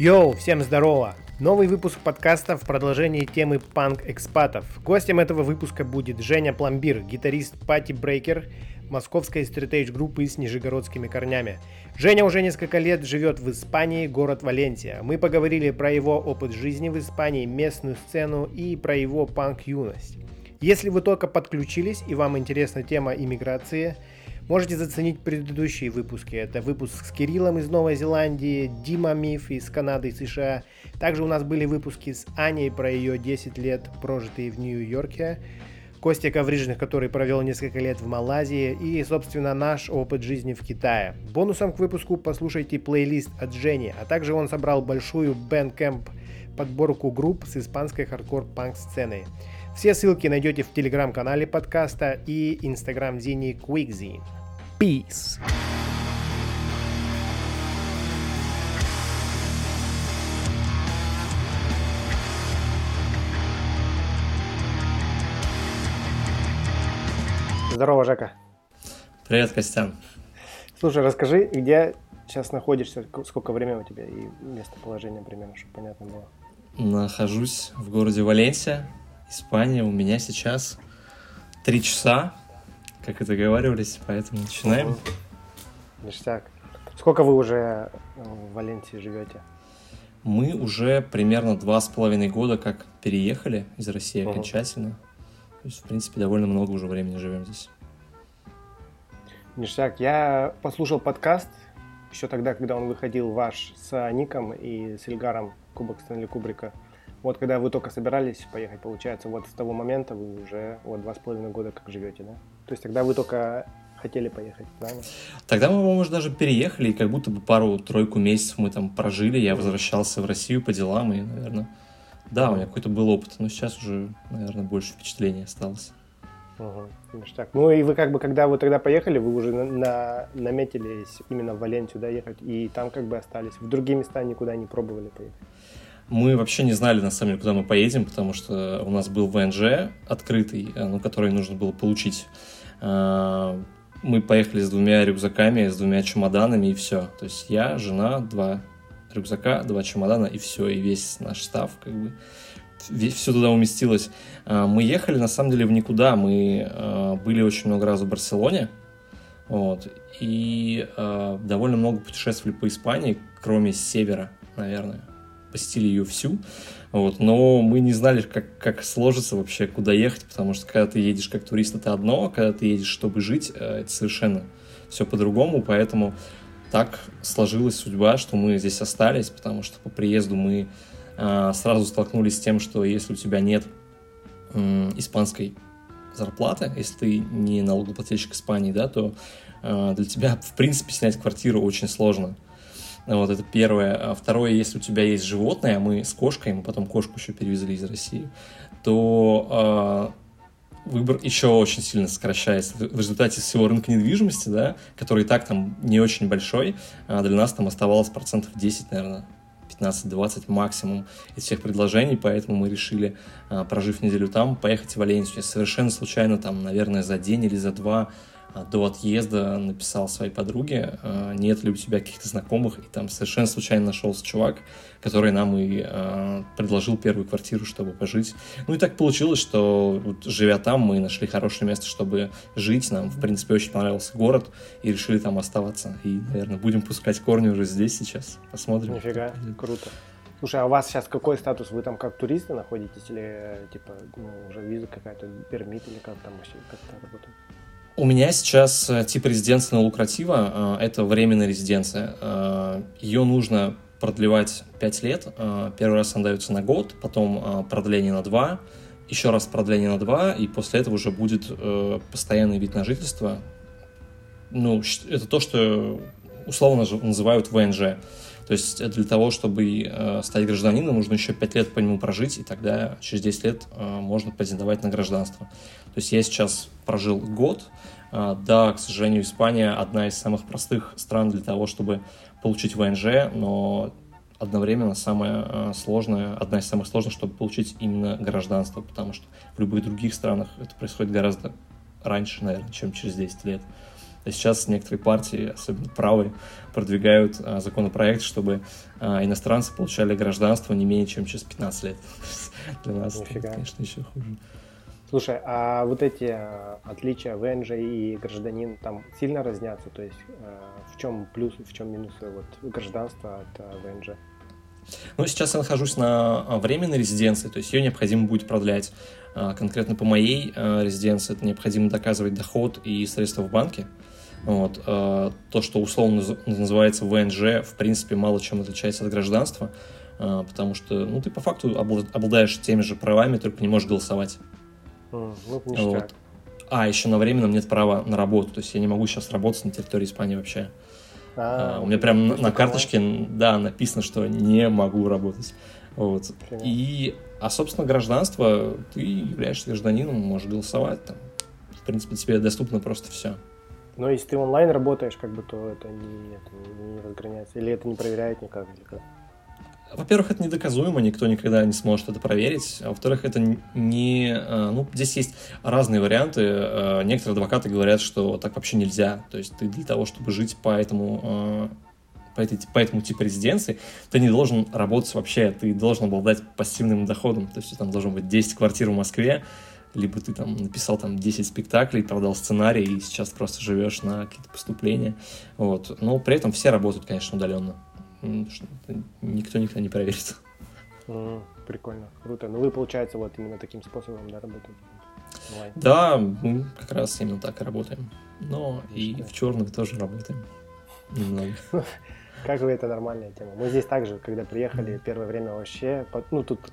Йоу, всем здорово! Новый выпуск подкаста в продолжении темы панк-экспатов. Гостем этого выпуска будет Женя Пломбир, гитарист Party Breaker, московской straight edge группы с нижегородскими корнями. Женя уже несколько лет живет в Испании, город Валенсия. Мы поговорили про его опыт жизни в Испании, местную сцену и про его панк-юность. Если вы только подключились и вам интересна тема иммиграции – Можете заценить предыдущие выпуски. Это выпуск с Кириллом из Новой Зеландии, Дима Миф из Канады и США. Также у нас были выпуски с Аней про ее 10 лет, прожитые в Нью-Йорке. Костя Коврижных, который провел несколько лет в Малайзии, и, собственно, наш опыт жизни в Китае. Бонусом к выпуску послушайте плейлист от Жени, а также он собрал большую Bandcamp подборку групп с испанской хардкор-панк сценой. Все ссылки найдете в телеграм-канале подкаста и инстаграм-зине QuickZine. Peace. Здорово, Жека. Привет, Костян. Слушай, расскажи, где сейчас находишься, сколько времени у тебя и местоположение примерно, чтобы понятно было. Нахожусь в городе Валенсия, Испания. У меня сейчас три часа как и договаривались, поэтому начинаем. Ништяк. Сколько вы уже э, в Валенсии живете? Мы уже примерно два с половиной года как переехали из России угу. окончательно. То есть, в принципе, довольно много уже времени живем здесь. Ништяк. Я послушал подкаст еще тогда, когда он выходил ваш с Ником и с Ильгаром Кубок Стэнли Кубрика. Вот когда вы только собирались поехать, получается, вот с того момента вы уже вот два с половиной года как живете, да? То есть тогда вы только хотели поехать, правильно? Тогда мы, может, даже переехали, и как будто бы пару-тройку месяцев мы там прожили, я возвращался в Россию по делам, и, наверное, да, у меня какой-то был опыт, но сейчас уже, наверное, больше впечатлений осталось. Угу. Так. Ну и вы как бы, когда вы тогда поехали, вы уже на, на, наметились именно в Валенсию, да, ехать, и там как бы остались. В другие места никуда не пробовали поехать. Мы вообще не знали, на самом деле, куда мы поедем, потому что у нас был ВНЖ открытый, э, ну, который нужно было получить. Э, мы поехали с двумя рюкзаками, с двумя чемоданами, и все. То есть я, жена, два рюкзака, два чемодана, и все, и весь наш став, как бы, все туда уместилось. Э, мы ехали, на самом деле, в никуда. Мы были очень много раз в Барселоне, вот, и довольно много путешествовали по Испании, кроме севера, наверное посетили ее всю, вот, но мы не знали, как, как сложится вообще, куда ехать, потому что когда ты едешь как турист, это одно, а когда ты едешь, чтобы жить, э, это совершенно все по-другому, поэтому так сложилась судьба, что мы здесь остались, потому что по приезду мы э, сразу столкнулись с тем, что если у тебя нет э, испанской зарплаты, если ты не налогоплательщик Испании, да, то э, для тебя, в принципе, снять квартиру очень сложно. Вот это первое. А второе, если у тебя есть животное, а мы с кошкой, мы потом кошку еще перевезли из России, то э, выбор еще очень сильно сокращается. В результате всего рынка недвижимости, да, который и так там не очень большой, а для нас там оставалось процентов 10, наверное, 15-20 максимум из всех предложений, поэтому мы решили, а, прожив неделю там, поехать в Валенсию. Я совершенно случайно там, наверное, за день или за два а, до отъезда написал своей подруге, а, нет ли у тебя каких-то знакомых, и там совершенно случайно нашелся чувак, который нам и э, предложил первую квартиру, чтобы пожить. Ну и так получилось, что вот, живя там, мы нашли хорошее место, чтобы жить. Нам, в принципе, очень понравился город, и решили там оставаться. И, наверное, будем пускать корни уже здесь сейчас. Посмотрим. Нифига, круто. Слушай, а у вас сейчас какой статус? Вы там как туристы находитесь или типа ну, уже виза какая-то, пермит или как там вообще, как это работает? У меня сейчас э, тип резиденции на лукратива, э, это временная резиденция. Э, Ее нужно продлевать 5 лет. Первый раз она дается на год, потом продление на 2, еще раз продление на 2, и после этого уже будет постоянный вид на жительство. Ну, это то, что условно называют ВНЖ. То есть для того, чтобы стать гражданином, нужно еще 5 лет по нему прожить, и тогда через 10 лет можно претендовать на гражданство. То есть я сейчас прожил год. А, да, к сожалению, Испания одна из самых простых стран для того, чтобы получить ВНЖ, но одновременно самое сложное, одна из самых сложных, чтобы получить именно гражданство, потому что в любых других странах это происходит гораздо раньше, наверное, чем через 10 лет. А сейчас некоторые партии, особенно правые, продвигают а, законопроект, чтобы а, иностранцы получали гражданство не менее чем через 15 лет. Для нас это, конечно, еще хуже. Слушай, а вот эти а, отличия ВНЖ и гражданин там сильно разнятся? То есть в чем плюс, в чем минусы вот гражданства от ВНЖ? Ну, сейчас я нахожусь на временной резиденции, то есть ее необходимо будет продлять. Конкретно по моей резиденции это необходимо доказывать доход и средства в банке. Вот. То, что условно называется ВНЖ, в принципе, мало чем отличается от гражданства, потому что ну, ты по факту обладаешь теми же правами, только не можешь голосовать. Mm, ну, вот. А, еще на временном нет права на работу, то есть я не могу сейчас работать на территории Испании вообще. А, а, у меня прям на, на карточке, да, написано, что не могу работать. Вот. И, а, собственно, гражданство, ты являешься гражданином, можешь голосовать, там, в принципе, тебе доступно просто все. Но если ты онлайн работаешь, как бы, то это не, это не разграняется. Или это не проверяет никак, или? Во-первых, это недоказуемо, никто никогда не сможет это проверить. А во-вторых, это не... Э, ну, здесь есть разные варианты. Э, некоторые адвокаты говорят, что так вообще нельзя. То есть ты для того, чтобы жить по этому э, по, этой, по этому типу резиденции, ты не должен работать вообще, ты должен обладать пассивным доходом, то есть там должен быть 10 квартир в Москве, либо ты там написал там 10 спектаклей, продал сценарий и сейчас просто живешь на какие-то поступления, вот. Но при этом все работают, конечно, удаленно никто никогда не проверит. Mm, прикольно, круто. Ну вы, получается, вот именно таким способом да, работаете? Онлайн. Да, мы как раз именно так и работаем. Но и в черных тоже работаем. Немного. Как вы, это нормальная тема. Мы здесь также, когда приехали, первое время вообще, ну тут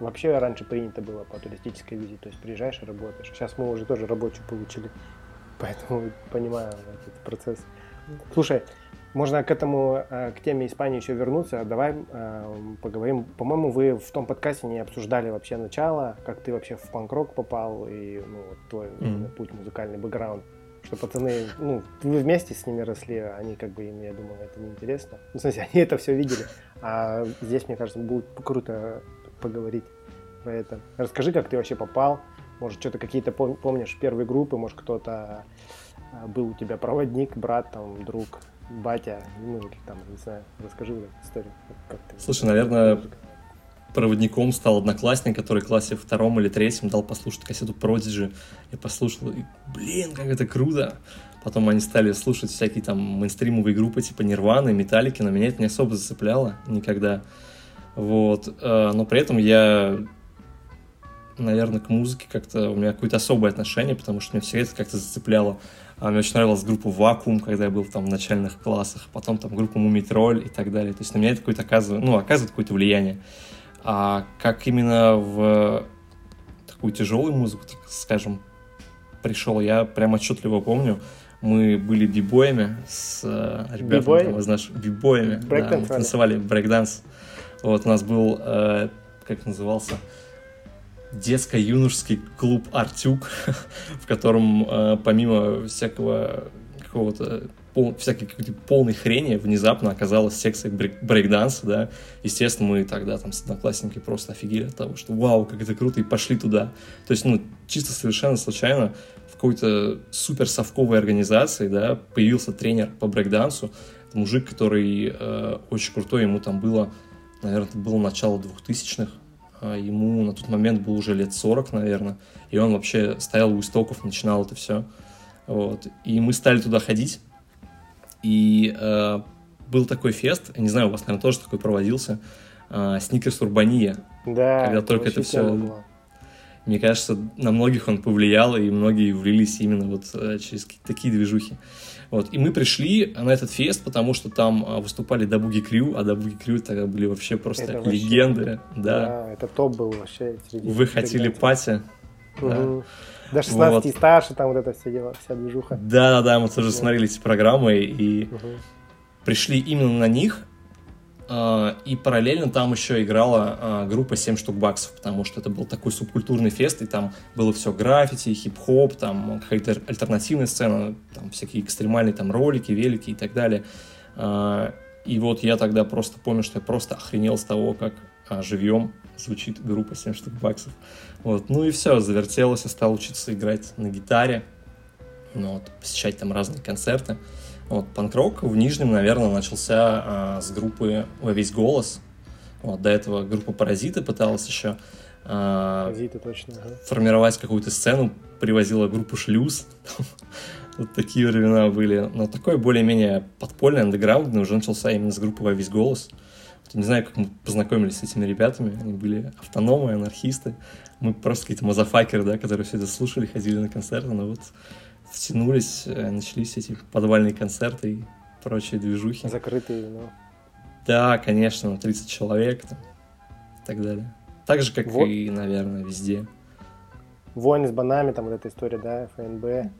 вообще раньше принято было по туристической визе, то есть приезжаешь и работаешь. Сейчас мы уже тоже рабочую получили, поэтому понимаю этот процесс. Слушай, можно к этому, э, к теме Испании еще вернуться. Давай э, поговорим. По-моему, вы в том подкасте не обсуждали вообще начало, как ты вообще в панк-рок попал и ну, твой mm-hmm. путь, музыкальный бэкграунд. Что пацаны, ну, вы вместе с ними росли, они как бы им, я думаю, это неинтересно. Ну, в смысле, они это все видели. А здесь, мне кажется, будет круто поговорить про это. Расскажи, как ты вообще попал. Может, что-то какие-то помнишь первые группы, может, кто-то э, был у тебя проводник, брат, там, друг, батя, ну, там, не знаю, расскажи историю. Как ты Слушай, наверное, проводником стал одноклассник, который в классе втором или третьем дал послушать кассету Prodigy. Я послушал, и, блин, как это круто! Потом они стали слушать всякие там мейнстримовые группы типа Нирваны, Металлики, но меня это не особо зацепляло никогда. Вот. Э, но при этом я, наверное, к музыке как-то у меня какое-то особое отношение, потому что меня все это как-то зацепляло. А мне очень нравилась группа Вакуум, когда я был там в начальных классах, потом там группа Мумитроль и так далее. То есть на меня это какое-то оказывает, ну, оказывает какое-то влияние. А как именно в такую тяжелую музыку, так скажем, пришел, я прям отчетливо помню. Мы были бибоями с э, ребятами, там, знаешь, бибоями. Да, мы танцевали брейкданс. Вот у нас был, э, как назывался, детско-юношеский клуб «Артюк», в котором э, помимо всякого какого-то пол, всякой какой-то полной хрени внезапно оказалась секция брейк, брейкданса, да. Естественно, мы тогда там с одноклассниками просто офигели от того, что вау, как это круто, и пошли туда. То есть, ну, чисто совершенно случайно в какой-то супер совковой организации, да, появился тренер по брейкдансу, мужик, который э, очень крутой, ему там было, наверное, это было начало двухтысячных, а ему на тот момент был уже лет 40, наверное, и он вообще стоял у истоков, начинал это все. Вот. И мы стали туда ходить, и э, был такой фест, я не знаю, у вас, наверное, тоже такой проводился, э, Сникерс Урбания. Да, когда только это все... Было. Мне кажется, на многих он повлиял, и многие влились именно вот э, через такие движухи. Вот. И мы пришли на этот фест, потому что там а, выступали Дабуги Крю, а Дабуги Крю тогда были вообще просто это легенды. Вообще, да. да, это топ был вообще. Среди Вы хотели пати. Угу. Да. До 16 вот. и старше, там вот эта вся, дела, вся движуха. Да-да-да, мы тоже смотрели эти программы и угу. пришли именно на них, и параллельно там еще играла а, группа 7 штук баксов, потому что это был такой субкультурный фест, и там было все граффити, хип-хоп, там какая-то альтернативная сцена, там всякие экстремальные там ролики, велики и так далее. А, и вот я тогда просто помню, что я просто охренел с того, как живьем звучит группа 7 штук баксов. Вот. Ну и все, завертелось, я стал учиться играть на гитаре. ну, вот, посещать там разные концерты. Вот, панк-рок в Нижнем, наверное, начался а, с группы «Во весь голос». Вот, до этого группа «Паразиты» пыталась еще а, Паразиты, точно, ага. формировать какую-то сцену, привозила группу «Шлюз». Вот такие времена были. Но такой более-менее подпольный, андеграундный уже начался именно с группы «Во весь голос». Не знаю, как мы познакомились с этими ребятами. Они были автономы, анархисты. Мы просто какие-то мазафакеры, да, которые все это слушали, ходили на концерты. Но вот втянулись, э, начались эти подвальные концерты и прочие движухи. Закрытые, но... Да, конечно, 30 человек там, и так далее. Так же, как вот. и, наверное, везде. Войны с банами, там вот эта история, да, ФНБ.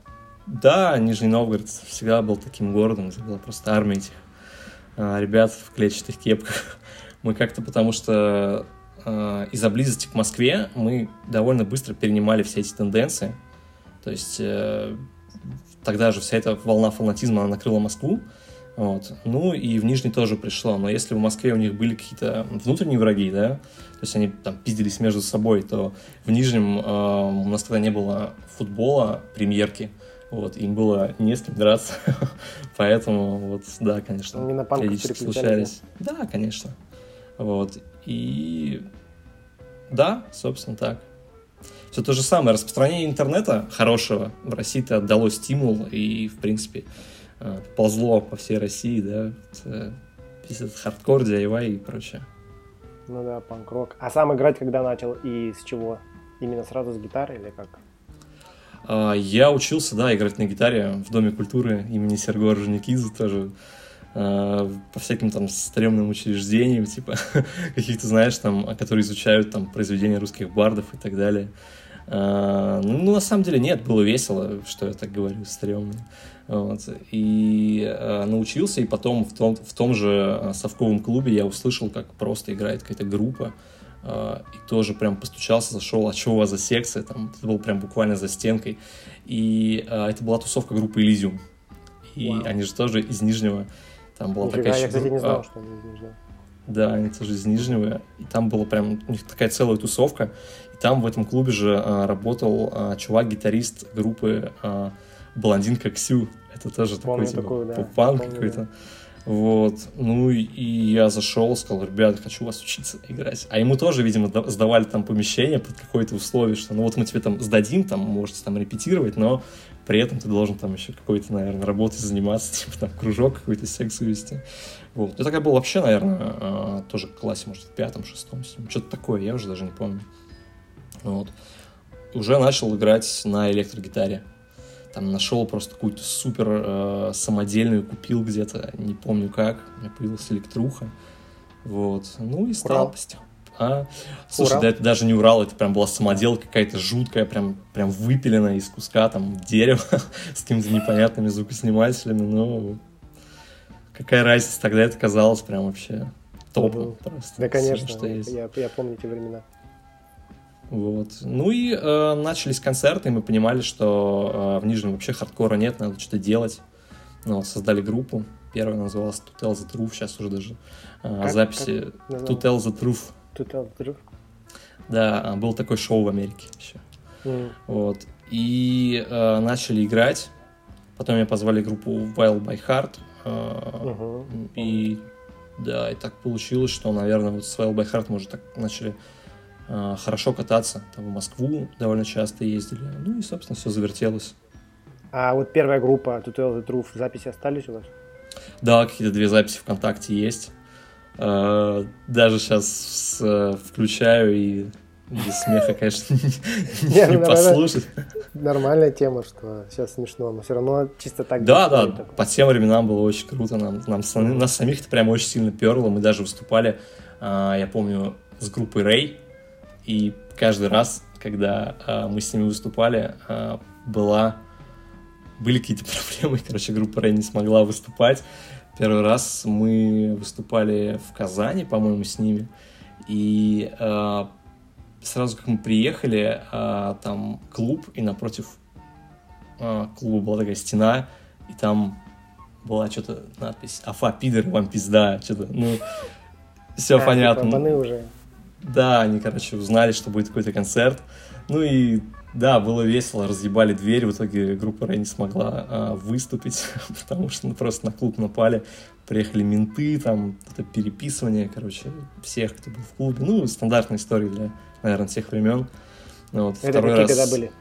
Да, Нижний Новгород всегда был таким городом, где была просто армия этих а, ребят в клетчатых кепках. Мы как-то, потому что а, из-за близости к Москве мы довольно быстро перенимали все эти тенденции. То есть э, тогда же вся эта волна фанатизма она накрыла Москву. Вот. Ну и в Нижний тоже пришло. Но если в Москве у них были какие-то внутренние враги, да, то есть они там пиздились между собой, то в Нижнем э, у нас тогда не было футбола, премьерки. Вот, им было не с кем драться. Поэтому, вот, да, конечно, Они на периодически случались. Да, конечно. Вот. И да, собственно, так. Все то же самое. Распространение интернета хорошего в России-то отдало стимул и, в принципе, э, ползло по всей России, да, э, весь этот хардкор, DIY и прочее. Ну да, панк-рок. А сам играть когда начал и с чего? Именно сразу с гитары или как? А, я учился, да, играть на гитаре в Доме культуры имени Сергея Орджоникидзе тоже по всяким там стрёмным учреждениям, типа каких-то, знаешь, там, которые изучают там произведения русских бардов и так далее. А, ну, на самом деле нет, было весело, что я так говорю, стрёмно. Вот. И э, научился, и потом в том, в том же совковом клубе я услышал, как просто играет какая-то группа, а, и тоже прям постучался, зашел, а что у вас за секция, там, это был прям буквально за стенкой, и а, это была тусовка группы Elysium, и Вау. они же тоже из Нижнего, там была Нифига, такая... Я, кстати, не знал, что они из Нижнего. Да, они тоже из Нижнего, и там была прям у них такая целая тусовка, и там в этом клубе же а, работал а, чувак-гитарист группы а, Блондинка Ксю, это тоже Помню такой, типа, да. поп-панк какой-то. Да. Вот. Ну и я зашел, сказал, ребят, хочу вас учиться играть. А ему тоже, видимо, сдавали там помещение под какое-то условие, что ну вот мы тебе там сдадим, там можете там репетировать, но при этом ты должен там еще какой-то, наверное, работой заниматься, типа там кружок какой-то, секцию вести. Вот. Я такая был вообще, наверное, а, тоже в классе, может, в пятом, шестом, седьмом, что-то такое, я уже даже не помню. Вот. Уже начал играть на электрогитаре там нашел просто какую-то супер э, самодельную, купил где-то, не помню как, у меня появилась электруха, вот, ну и стал Урал. А? Слушай, Урал? да это даже не Урал, это прям была самоделка какая-то жуткая, прям, прям выпиленная из куска там дерева с какими-то непонятными звукоснимателями, но какая разница, тогда это казалось прям вообще топом просто. Да, конечно, что есть. Я, я помню эти времена. Вот. Ну и э, начались концерты, и мы понимали, что э, в Нижнем вообще хардкора нет, надо что-то делать. Ну, вот, создали группу. Первая называлась To Tell the Truth, сейчас уже даже э, как, записи как To Tell the Truth. The Truth. Да, а, был такой шоу в Америке еще. Mm. Вот. И э, начали играть. Потом меня позвали группу Wild by Heart. Э, uh-huh. И да, и так получилось, что, наверное, вот с Wild by Heart мы уже так начали а, хорошо кататься. Там в Москву довольно часто ездили. Ну и, собственно, все завертелось. А вот первая группа To Tell the Truth, записи остались у вас? Да, какие-то две записи ВКонтакте есть. А, даже сейчас включаю и без смеха, конечно, не ну, послушать. Нормальная тема, что сейчас смешно, но все равно чисто так. Да, да, по тем временам было очень круто. Нам, нам нас самих это прям очень сильно перло. Мы даже выступали, а, я помню, с группой Рэй и каждый раз, когда э, мы с ними выступали, э, была... были какие-то проблемы. Короче, группа Рэй не смогла выступать. Первый раз мы выступали в Казани, по-моему, с ними. И э, сразу как мы приехали, э, там клуб, и напротив э, клуба была такая стена, и там была что-то надпись «Афа, пидор, вам пизда», что-то, ну, все а, понятно. Типа, уже. Да, они, короче, узнали, что будет какой-то концерт. Ну и Да, было весело, разъебали дверь, в итоге группа Рэй не смогла а, выступить, потому что ну, просто на клуб напали, приехали менты, там это переписывание, короче, всех, кто был в клубе. Ну, стандартная история для, наверное, тех времен. Ну, вот, это какие раз... года были?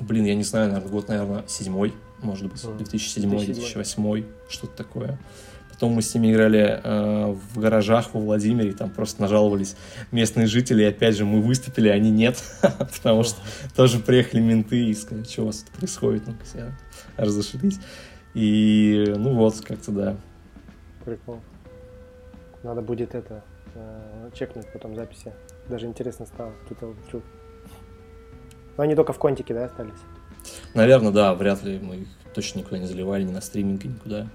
Блин, я не знаю, наверное, год, наверное, седьмой, может быть, 2007-2008, что-то такое. Потом мы с ними играли э, в гаражах во Владимире, там просто нажаловались местные жители, и опять же мы выступили, а они нет, потому что тоже приехали менты и сказали, что у вас тут происходит, ну-ка себя разошлись. И, ну вот, как-то да. Прикол. Надо будет это, э, чекнуть потом записи. Даже интересно стало, какие-то вдруг. Но они только в контике, да, остались? Наверное, да, вряд ли мы их точно никуда не заливали, ни на стриминг, никуда.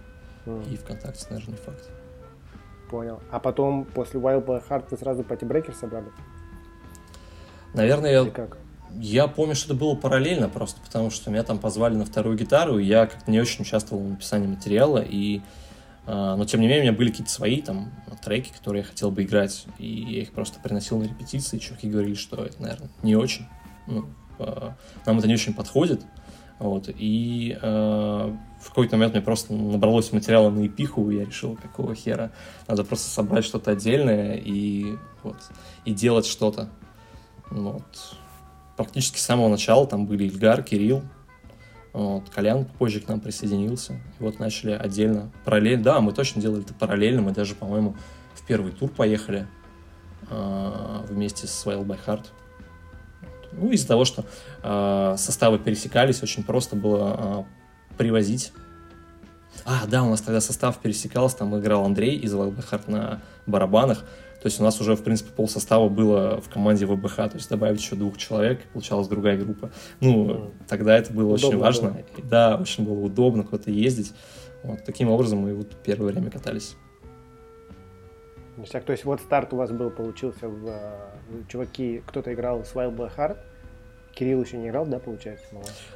И ВКонтакте, наверное, не факт. Понял. А потом, после Wild Boy Heart, вы сразу Пати Брейкер собрали? Наверное, я... как? Я помню, что это было параллельно просто, потому что меня там позвали на вторую гитару, и я как-то не очень участвовал в написании материала, и а, но, тем не менее, у меня были какие-то свои там треки, которые я хотел бы играть, и я их просто приносил на репетиции, чуваки говорили, что это, наверное, не очень, ну, а, нам это не очень подходит, вот, и э, в какой-то момент мне просто набралось материала на эпиху, и я решил, какого хера, надо просто собрать что-то отдельное и вот, и делать что-то. Вот. Практически с самого начала там были Ильгар, Кирилл, вот, Колян позже к нам присоединился. И вот начали отдельно, параллельно. Да, мы точно делали это параллельно. Мы даже, по-моему, в первый тур поехали э, вместе с Wild by Heart. Ну, из-за того, что э, составы пересекались, очень просто было э, привозить. А, да, у нас тогда состав пересекался, там играл Андрей из ВБХ на барабанах. То есть у нас уже, в принципе, пол состава было в команде ВБХ, то есть добавить еще двух человек, получалась другая группа. Ну, mm. тогда это было удобно очень важно. Было. Да, очень было удобно куда-то ездить. Вот, таким образом мы вот первое время катались. То есть вот старт у вас был, получился в, э, чуваки, кто-то играл с Wild Boy Heart, Кирилл еще не играл, да, получается?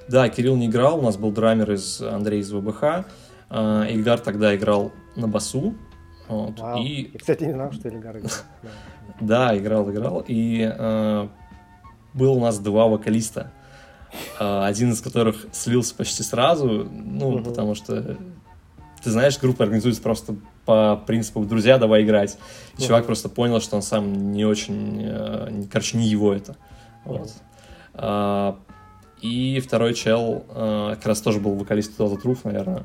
Да, Кирилл не играл, у нас был драмер из Андрей из ВБХ, а, Ильгар тогда играл на басу. Вот, Вау. и... Я, кстати, не знал, что Ильгар играл. Да, играл, играл. И э, был у нас два вокалиста. Э, один из которых слился почти сразу, ну, угу. потому что ты знаешь, группа организуется просто по принципу «друзья, давай играть». И угу. чувак просто понял, что он сам не очень... Э, короче, не его это. Вот. А, и второй чел а, как раз тоже был вокалист Total Truth, наверное.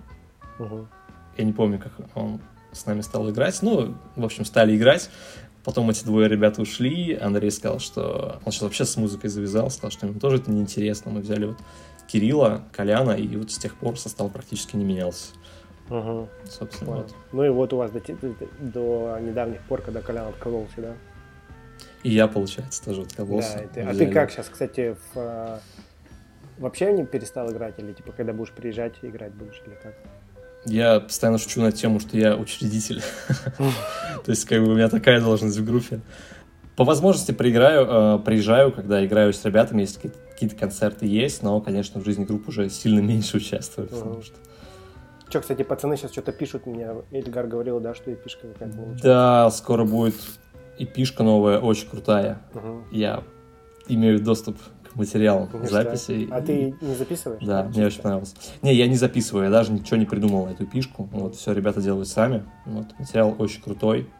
Угу. Я не помню, как он с нами стал играть. Ну, в общем, стали играть. Потом эти двое ребята ушли. Андрей сказал, что он сейчас вообще с музыкой завязал, сказал, что ему тоже это неинтересно. Мы взяли вот Кирилла, Коляна, и вот с тех пор состав практически не менялся. Угу. Собственно, вот. Ну и вот у вас до, до, до недавних пор, когда Колян откололся, да? И я, получается, тоже откололся. Да, ты, а ты как сейчас, кстати, в, а, вообще не перестал играть? Или типа, когда будешь приезжать, играть будешь, или как? Я постоянно шучу на тему, что я учредитель. То есть, как бы у меня такая должность в группе. По возможности прииграю, э, приезжаю, когда играю с ребятами, если какие-то концерты есть, но, конечно, в жизни группы уже сильно меньше участвую, потому что... Че, кстати, пацаны сейчас что-то пишут мне. Эльгар говорил, да, что эпишка какая-то Да, скоро будет и пишка новая очень крутая. Угу. Я имею доступ к материалам Конечно. записей. А ты не записываешь? Да, мне очень понравилось. Не, я не записываю, я даже ничего не придумал на эту пишку. Вот, все ребята делают сами. Вот, материал очень крутой.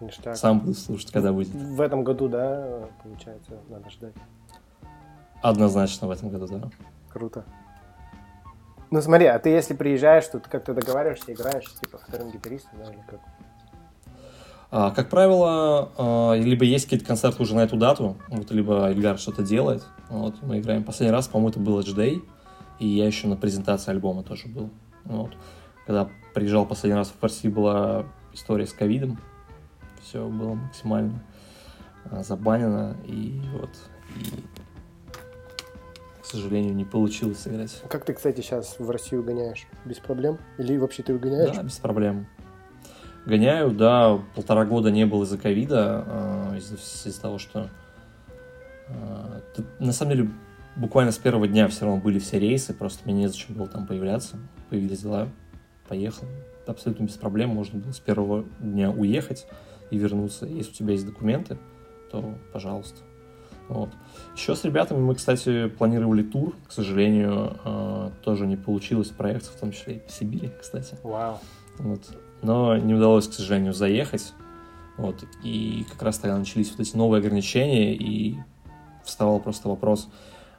Ништяк. Сам буду слушать, когда будет. В этом году, да, получается, надо ждать. Однозначно в этом году, да. Круто. Ну смотри, а ты если приезжаешь, то ты как-то договариваешься, играешь, типа вторым гитаристом, да, или как? А, как правило, а, либо есть какие-то концерты уже на эту дату, вот, либо Эльгар что-то делает. Вот, мы играем. Последний раз, по-моему, это был H-Day, и я еще на презентации альбома тоже был. Вот. Когда приезжал последний раз в России, была история с ковидом. Все было максимально а, забанено, и вот, и, к сожалению, не получилось сыграть. Как ты, кстати, сейчас в Россию гоняешь? Без проблем? Или вообще ты гоняешь? Да, без проблем. Гоняю, да, полтора года не был из-за ковида, э, из-за, из того, что э, на самом деле буквально с первого дня все равно были все рейсы, просто мне незачем было там появляться, появились дела, поехал. Абсолютно без проблем, можно было с первого дня уехать и вернуться. Если у тебя есть документы, то пожалуйста. Вот. Еще с ребятами мы, кстати, планировали тур. К сожалению, э, тоже не получилось проекта, в том числе и по Сибири, кстати. Вау. Вот. Но не удалось, к сожалению, заехать. Вот. И как раз тогда начались вот эти новые ограничения, и вставал просто вопрос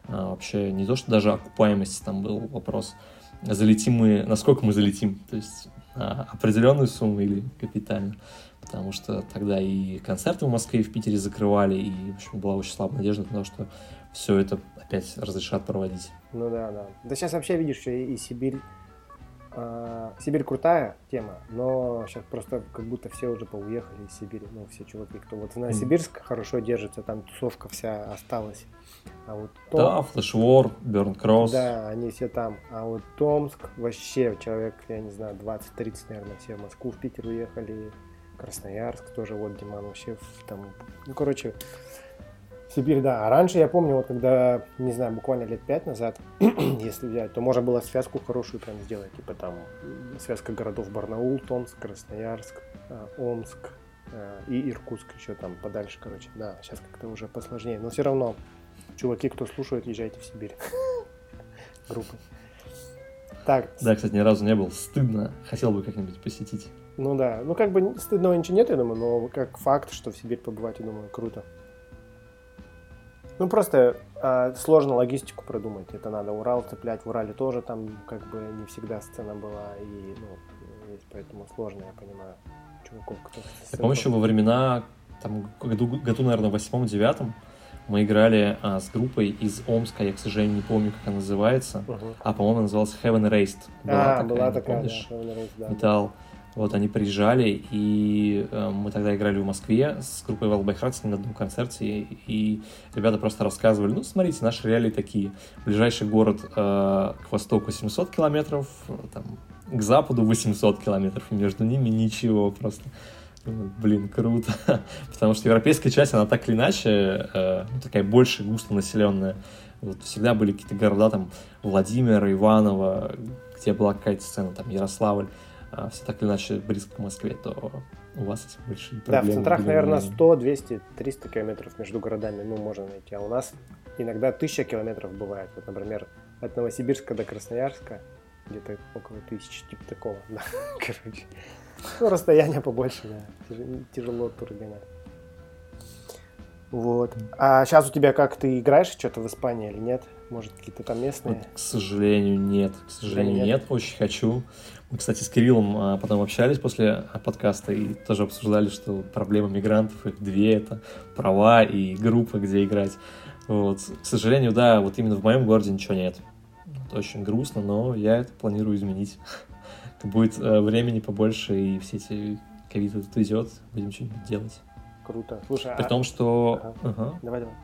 а, вообще не то, что даже окупаемости там был вопрос, залетим мы, насколько мы залетим, то есть а, определенную сумму или капитально, потому что тогда и концерты в Москве и в Питере закрывали, и, в общем, была очень слабая надежда на то, что все это опять разрешат проводить. Ну да, да. Да сейчас вообще видишь, и Сибирь а, Сибирь крутая тема, но сейчас просто как будто все уже поуехали из Сибири, ну, все чуваки, кто вот в Новосибирск хорошо держится, там тусовка вся осталась. А вот Том... Да, Флешвор, Берн Кросс. Да, они все там. А вот Томск, вообще человек, я не знаю, 20-30, наверное, все в Москву, в Питер уехали, Красноярск тоже, вот Диман вообще там, ну, короче, Сибирь, да. А раньше я помню, вот когда, не знаю, буквально лет пять назад, если взять, то можно было связку хорошую прям сделать. Типа там связка городов Барнаул, Томск, Красноярск, э, Омск э, и Иркутск еще там подальше, короче. Да, сейчас как-то уже посложнее. Но все равно, чуваки, кто слушает, езжайте в Сибирь. Группы. Так. Да, кстати, ни разу не был. Стыдно. Хотел бы как-нибудь посетить. Ну да. Ну как бы стыдного ничего нет, я думаю, но как факт, что в Сибирь побывать, я думаю, круто. Ну, просто э, сложно логистику продумать. Это надо Урал цеплять. В Урале тоже там как бы не всегда сцена была. И, ну, есть, поэтому сложно, я понимаю, чуваков, кто... Я помню, еще во времена, там, году, году наверное, восьмом-девятом, мы играли а, с группой из Омска, я, к сожалению, не помню, как она называется, uh-huh. а, по-моему, называлась Heaven Raised. Была а, такая, была такая, помнишь? Да, Heaven Raised, да. Металл. Вот они приезжали, и э, мы тогда играли в Москве с группой Wild by Hearts на одном концерте, и, и ребята просто рассказывали, ну, смотрите, наши реалии такие. Ближайший город э, к востоку 700 километров, там, к западу 800 километров, и между ними ничего просто. Блин, круто. Потому что европейская часть, она так или иначе, э, ну, такая больше густонаселенная. Вот всегда были какие-то города, там, Владимир, Иваново, где была какая-то сцена, там, Ярославль. А, все так или иначе близко к Москве, то у вас эти большие проблемы. Да, в центрах, наверное, 100, 200, 300 километров между городами, ну, можно найти. А у нас иногда 1000 километров бывает. Вот, например, от Новосибирска до Красноярска где-то около тысячи, типа такого. Да, короче. Ну, расстояние побольше, да. Тяжело тур Вот. А сейчас у тебя как, ты играешь что-то в Испании или нет? Может, какие-то там местные? Вот, к сожалению, нет. К сожалению, нет. нет. Очень хочу. Мы, кстати, с Кириллом а, потом общались после подкаста и тоже обсуждали, что проблема мигрантов, их две, это права и группы, где играть. Вот. К сожалению, да, вот именно в моем городе ничего нет. Это очень грустно, но я это планирую изменить. Будет э, времени побольше, и все эти ковид тут идет, будем что-нибудь делать. Круто. Слушай, При а... том, что... Ага. Ага. Давай, давай.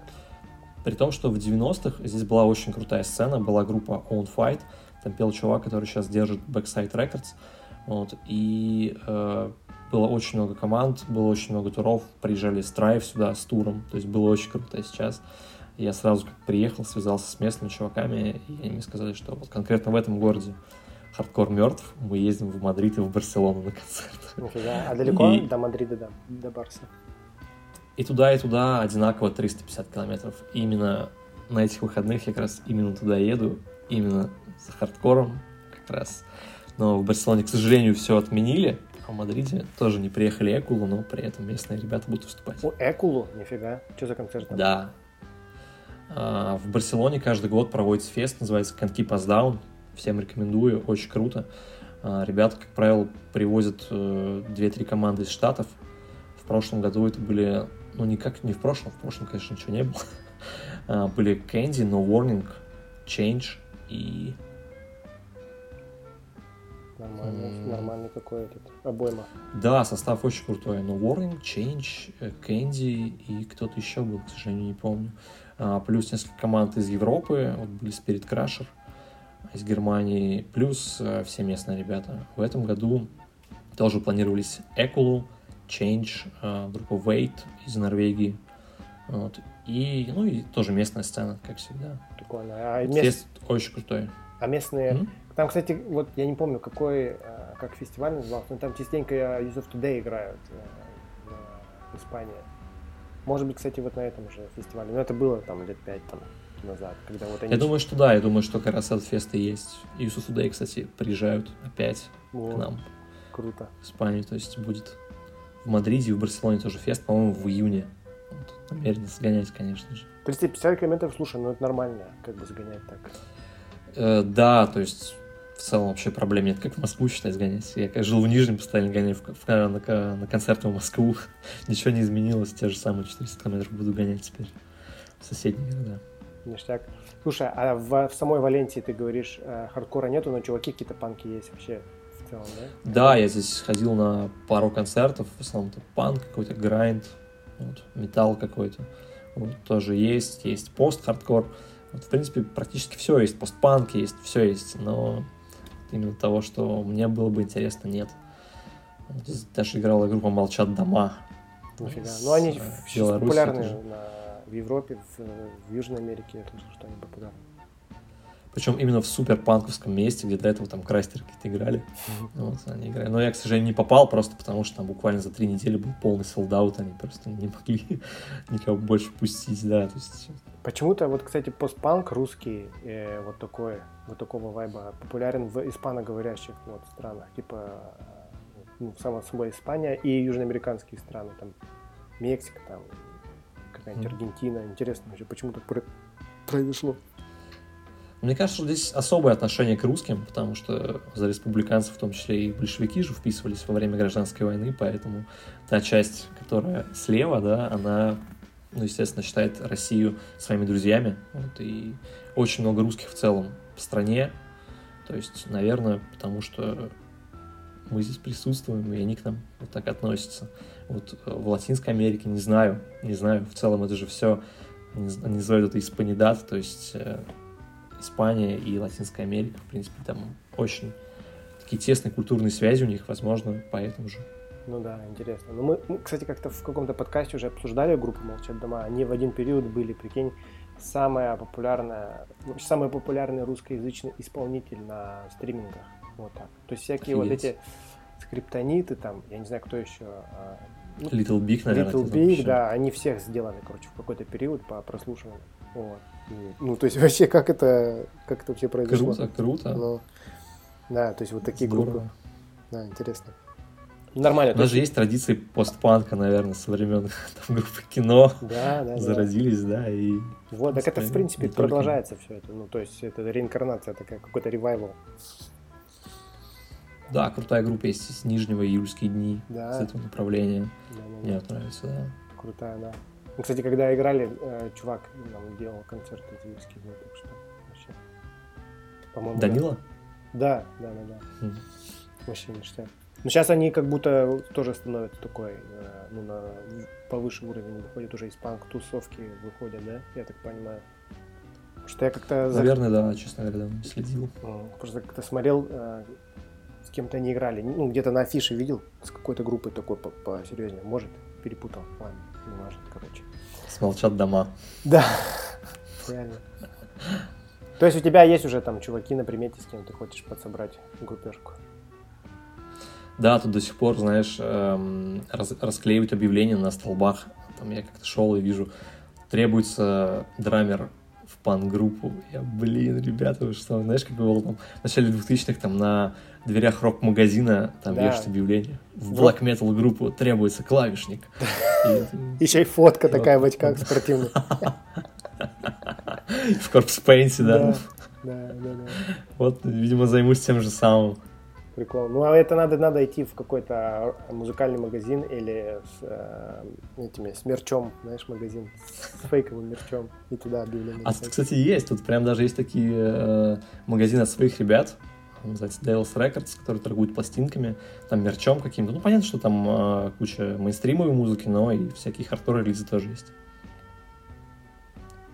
При том, что в 90-х здесь была очень крутая сцена, была группа On Fight, там пел чувак, который сейчас держит Backside Records. Вот, и э, было очень много команд, было очень много туров, приезжали Strive сюда с туром, то есть было очень круто. сейчас я сразу как приехал, связался с местными чуваками, и они сказали, что вот конкретно в этом городе хардкор мертв, мы ездим в Мадрид и в Барселону на концерт. Нифига. А далеко и... до Мадрида, да, до Барса? И туда, и туда одинаково 350 километров. И именно на этих выходных я как раз именно туда еду, именно с хардкором как раз. Но в Барселоне, к сожалению, все отменили, а в Мадриде тоже не приехали Экулу, но при этом местные ребята будут выступать. О, Экулу? Нифига. Что за концерт? Там? Да. А, в Барселоне каждый год проводится фест, называется Конки Down. Всем рекомендую, очень круто. А, ребята, как правило, привозят э, 2-3 команды из Штатов. В прошлом году это были, ну никак не в прошлом, в прошлом, конечно, ничего не было. А, были Candy, No Warning, Change и Нормальный, mm. нормальный какой этот обойма. Да, состав очень крутой. Но Warning, Change, Candy и кто-то еще был, к сожалению, не помню. А, плюс несколько команд из Европы. Вот были Spirit Crusher из Германии. Плюс а, все местные ребята. В этом году тоже планировались Экулу, Change, а, группа Wait из Норвегии. Вот. И, ну, и тоже местная сцена, как всегда. Прикольно. А мест... очень крутой. А местные mm-hmm. Там, кстати, вот я не помню, какой, э, как фестиваль назывался, но там частенько Youth of Today играют э, в Испании. Может быть, кстати, вот на этом же фестивале. Но это было там лет пять там, назад, когда вот они... Я думаю, что да, я думаю, что как раз этот фест и есть. Юсуф Day, кстати, приезжают опять О, к нам. Круто. В Испанию, то есть будет в Мадриде и в Барселоне тоже фест, по-моему, в июне. Намеренно сгонять, конечно же. 350 километров, слушай, ну это нормально, как бы сгонять так. Э, да, то есть в целом вообще проблем нет, как в Москву, считай, сгонять. Я как жил в Нижнем, постоянно гоняю в, в, на, на, на концерты в Москву. Ничего не изменилось, те же самые 400 километров буду гонять теперь в соседние города. Ништяк. Слушай, а в, в самой Валенсии ты говоришь, э, хардкора нету, но чуваки какие-то панки есть вообще в целом, да? Да, я здесь ходил на пару концертов, в основном это панк какой-то, грайнд, вот, металл какой-то. Вот, тоже есть, есть пост-хардкор. Вот, в принципе, практически все есть. Постпанк есть, все есть, но именно того, что мне было бы интересно, нет. Вот, даже играла группа «Молчат дома». Нифига. Ну, они сейчас популярны на в Европе, в, в Южной Америке, слышал, что они популярны. Причем именно в супер панковском месте, где до этого там крастеры какие-то играли. Mm-hmm. Вот, они играли. Но я, к сожалению, не попал, просто потому что там буквально за три недели был полный солдат, они просто не могли никого больше пустить, да. То есть... Почему-то, вот, кстати, постпанк русский, э, вот такой, вот такого вайба популярен в испаноговорящих вот, странах, типа, ну, само собой, Испания и южноамериканские страны, там, Мексика, там, какая-нибудь Аргентина. Интересно почему так произошло. Мне кажется, что здесь особое отношение к русским, потому что за республиканцев, в том числе и большевики же вписывались во время гражданской войны, поэтому та часть, которая слева, да, она, ну, естественно, считает Россию своими друзьями. Вот, и очень много русских в целом в стране. То есть, наверное, потому что мы здесь присутствуем, и они к нам вот так относятся. Вот э, в Латинской Америке не знаю, не знаю, в целом это же все, они называют это испанидат, то есть э, Испания и Латинская Америка, в принципе, там очень такие тесные культурные связи у них, возможно, поэтому же. Ну да, интересно. Ну мы, мы кстати, как-то в каком-то подкасте уже обсуждали группу «Молчат дома». Они в один период были, прикинь, самая популярная, ну, самый популярный русскоязычный исполнитель на стримингах. Вот так. То есть всякие Офигеть. вот эти скриптониты там, я не знаю, кто еще. А, ну, Little Big, наверное. Little Big, да, они всех сделали, короче, в какой-то период по прослушиванию. Вот. Ну, то есть вообще, как это, как это вообще произошло? Круто, круто. Ну, да, то есть вот такие Здорово. группы. Да, интересно. Нормально. У нас же есть традиции постпанка, наверное, со времен там, группы кино. Да, да, Зародились, да. да и... Вот, так это, в принципе, продолжается все это. Ну, то есть это реинкарнация такая, какой-то ревайвал. Да, крутая группа есть из Нижнего июльские дни да. с этого направления. Да, да, Мне да. нравится, да. Крутая, да. Ну, кстати, когда играли, э, чувак нам делал концерт из июльских дней, так что вообще. По-моему. Данила? Да, да, да, да. Mm. Вообще ништяк. Но сейчас они как будто тоже становятся такой, э, ну, на повыше уровень выходят уже из панк-тусовки выходят, да, я так понимаю. что я как-то... Наверное, да, честно говоря, да, следил. Просто как-то смотрел э, кем-то не играли. Ну, где-то на афише видел с какой-то группой такой посерьезнее. Может, перепутал. Ладно, не важно, короче. Смолчат дома. Да, реально. То есть у тебя есть уже там чуваки на примете, с кем ты хочешь подсобрать группешку? Да, тут до сих пор, знаешь, эм, раз, расклеивают объявления на столбах. Там я как-то шел и вижу, требуется драмер пан-группу. Я, блин, ребята, вы что, знаешь, как было там в начале 2000-х там на дверях рок-магазина там да. вешают объявление. В black metal группу требуется клавишник. Еще и фотка такая в очках спортивная. В корпс-пейнте, да. Да, да, да. Вот, видимо, займусь тем же самым. Прикол. Ну, а это надо, надо идти в какой-то музыкальный магазин или с э, этими, с мерчом, знаешь, магазин с фейковым мерчом, и туда объявление. А, кстати, есть. Тут прям даже есть такие э, магазины от своих ребят, называется Dales Records, который торгует пластинками, там мерчом каким-то. Ну, понятно, что там э, куча мейнстримовой музыки, но и всякие хардкор релизы тоже есть.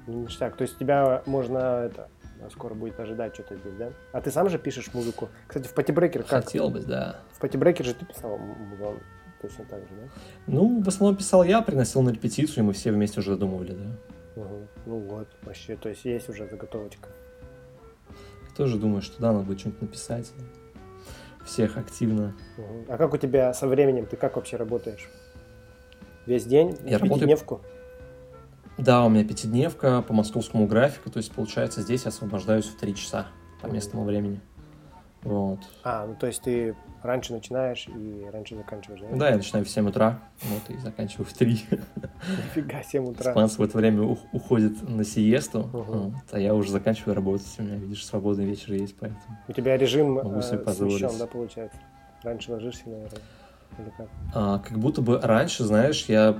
Ништяк. То есть тебя можно это скоро будет ожидать что-то здесь, да? А ты сам же пишешь музыку? Кстати, в Party Breaker как? Хотел бы, да. В Party Breaker же ты писал музон точно так же, да? Ну, в основном писал я, приносил на репетицию, и мы все вместе уже додумывали, да. Угу. Ну вот, вообще, то есть есть уже заготовочка. Я тоже думаю, что да, надо будет что-нибудь написать. Всех активно. Угу. А как у тебя со временем? Ты как вообще работаешь? Весь день? Я работаю, Да, у меня пятидневка по московскому графику, то есть, получается, здесь я освобождаюсь в 3 часа по местному времени. Вот. А, ну то есть ты раньше начинаешь и раньше заканчиваешь, да? Да, я начинаю в 7 утра, вот, и заканчиваю в 3. Нифига, 7 утра. Испанцы в это время уходит на сиесту, угу. вот, а я уже заканчиваю работать, у меня, видишь, свободный вечер есть, поэтому... У тебя режим э, смещен, да, получается? Раньше ложишься, наверное, или как? А, как будто бы раньше, знаешь, я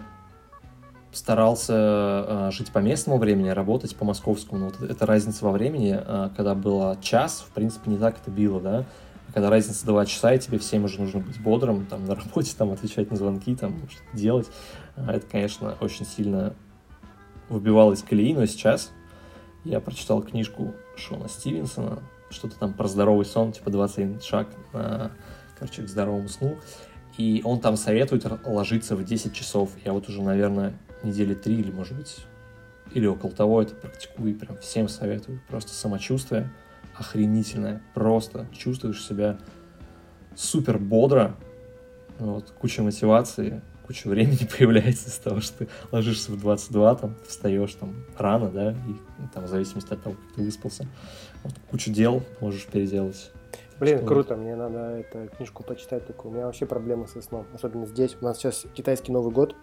старался э, жить по местному времени, работать по московскому. Но вот эта разница во времени, э, когда было час, в принципе, не так это было, да. А когда разница два часа, и тебе всем уже нужно быть бодрым, там, на работе, там, отвечать на звонки, там, что-то делать, э, это, конечно, очень сильно выбивало из колеи, но сейчас я прочитал книжку Шона Стивенсона, что-то там про здоровый сон, типа 21 шаг, на, короче, к здоровому сну. И он там советует ложиться в 10 часов. Я вот уже, наверное, недели три или, может быть, или около того это практикую и прям всем советую. Просто самочувствие охренительное. Просто чувствуешь себя супер бодро, вот, куча мотивации, куча времени появляется из того, что ты ложишься в 22, там, встаешь там рано, да, и там, в зависимости от того, как ты выспался, вот, кучу дел можешь переделать. Блин, что круто, мне надо эту книжку почитать такую. У меня вообще проблемы со сном, особенно здесь. У нас сейчас китайский Новый год,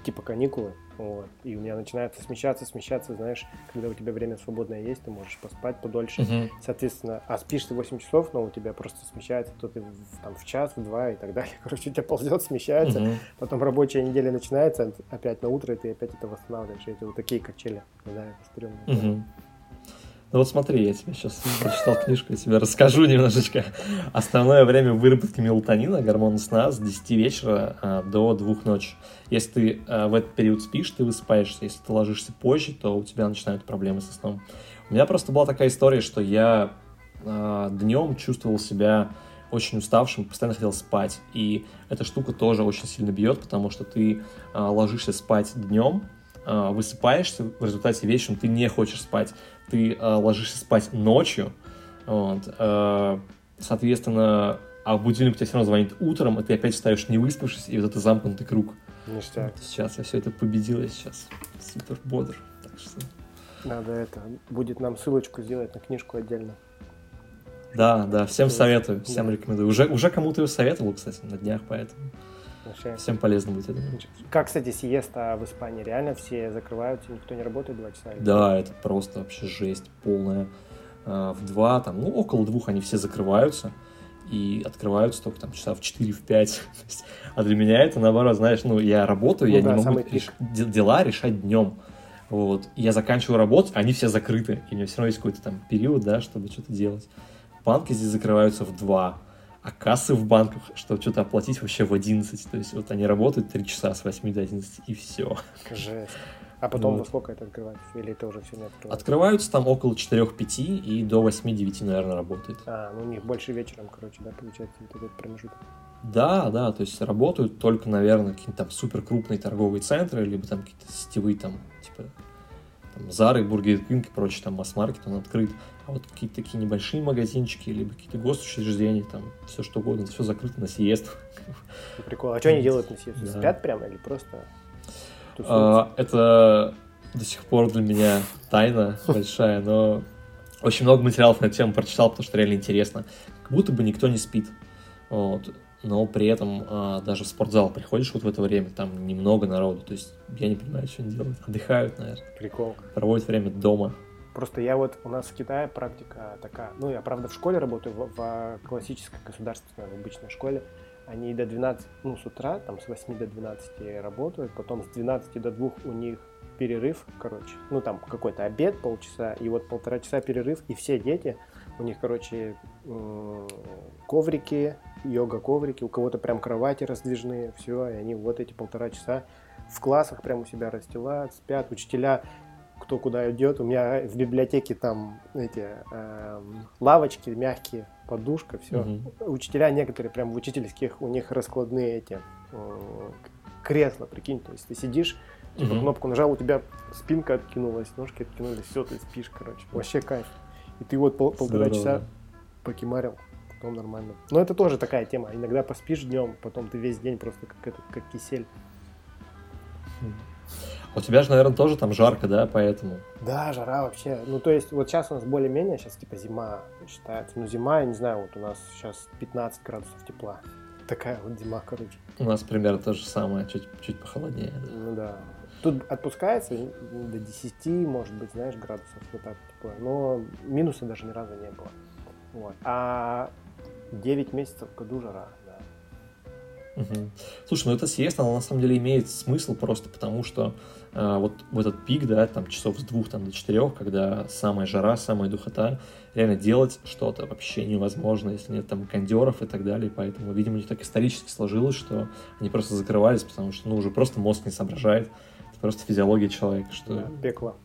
типа каникулы, вот, и у меня начинается смещаться, смещаться, знаешь, когда у тебя время свободное есть, ты можешь поспать подольше, uh-huh. соответственно, а спишь ты 8 часов, но у тебя просто смещается, то ты в, там в час, в два и так далее, короче, у тебя ползет, смещается, uh-huh. потом рабочая неделя начинается, опять на утро, и ты опять это восстанавливаешь, и это вот такие качели, да, это стрёмно. Uh-huh. Ну вот смотри, я тебе сейчас прочитал книжку, я тебе расскажу немножечко. Основное время выработки мелатонина, гормона сна, с 10 вечера а, до 2 ночи. Если ты а, в этот период спишь, ты высыпаешься. Если ты ложишься позже, то у тебя начинают проблемы со сном. У меня просто была такая история, что я а, днем чувствовал себя очень уставшим, постоянно хотел спать. И эта штука тоже очень сильно бьет, потому что ты ложишься спать днем, высыпаешься, в результате вечером ты не хочешь спать ты э, ложишься спать ночью, вот, э, соответственно, а будильник у тебя все равно звонит утром, и ты опять встаешь не выспавшись, и вот это замкнутый круг. Ништяк. Сейчас я все это победил, я сейчас супер бодр. Так что... Надо это, будет нам ссылочку сделать на книжку отдельно. Да, да, всем советую, всем да. рекомендую. Уже, уже кому-то ее советовал, кстати, на днях, поэтому Вообще. всем полезно будет. Как, кстати, сиеста в Испании? Реально все закрываются, никто не работает два часа? Да, это просто вообще жесть полная. А, в два, там, ну, около двух они все закрываются и открываются только там часа в 4 в 5. а для меня это наоборот, знаешь, ну, я работаю, ну, я да, не могу реш... дела решать днем. Вот. Я заканчиваю работать, они все закрыты. И у меня все равно есть какой-то там период, да, чтобы что-то делать. Банки здесь закрываются в 2 а кассы в банках, чтобы что-то оплатить вообще в 11. То есть вот они работают 3 часа с 8 до 11 и все. Жесть. А потом вот. во сколько это открывается? Или это уже все не открывается? Открываются там около 4-5 и до 8-9, наверное, работает. А, ну у них больше вечером, короче, да, получается, вот этот промежуток. Да, да, то есть работают только, наверное, какие-то там супер крупные торговые центры, либо там какие-то сетевые там, типа, там, Зары, Бургер Кинг и прочее, там, масс-маркет, он открыт. А вот какие-то такие небольшие магазинчики, либо какие-то госучреждения, там, все что угодно, все закрыто на сиесту. Прикол. А что они делают на сиесту? Да. Спят прямо или просто а, Это до сих пор для меня тайна большая, но очень много материалов на эту тему прочитал, потому что реально интересно. Как будто бы никто не спит. Вот но при этом а, даже в спортзал приходишь вот в это время, там немного народу, то есть я не понимаю, что они делают. Отдыхают, наверное. Прикол. Проводят время дома. Просто я вот, у нас в Китае практика такая, ну, я, правда, в школе работаю, в, в классической государственной, в обычной школе, они до 12, ну, с утра, там, с 8 до 12 работают, потом с 12 до 2 у них перерыв, короче, ну, там, какой-то обед полчаса, и вот полтора часа перерыв, и все дети, у них, короче, коврики, йога-коврики, у кого-то прям кровати раздвижные, все, и они вот эти полтора часа в классах прям у себя расстилают, спят, учителя кто куда идет. У меня в библиотеке там эти э, лавочки мягкие, подушка, все. Угу. Учителя некоторые прям в учительских, у них раскладные эти э, кресла, прикинь, то есть ты сидишь, типа угу. кнопку нажал, у тебя спинка откинулась, ножки откинулись, все, ты спишь, короче. Вообще кайф. И ты вот пол, полтора Здорово. часа покемарил, потом нормально. Но это тоже такая тема. Иногда поспишь днем, потом ты весь день просто как, это, как кисель. У тебя же, наверное, тоже там жарко, да, поэтому? Да, жара вообще. Ну, то есть, вот сейчас у нас более-менее, сейчас типа зима считается. Ну, зима, я не знаю, вот у нас сейчас 15 градусов тепла. Такая вот зима, короче. У нас примерно то же самое, чуть, чуть похолоднее. Да. Ну да. Тут отпускается до 10, может быть, знаешь, градусов вот так тепло. Но минуса даже ни разу не было. Вот. А 9 месяцев в году жара. Угу. Слушай, ну это съезд, она на самом деле имеет смысл просто потому, что э, вот в этот пик, да, там часов с двух там, до четырех, когда самая жара, самая духота, реально делать что-то вообще невозможно, если нет там кондеров и так далее, поэтому, видимо, у них так исторически сложилось, что они просто закрывались, потому что, ну, уже просто мозг не соображает, это просто физиология человека, что... Да, пекло.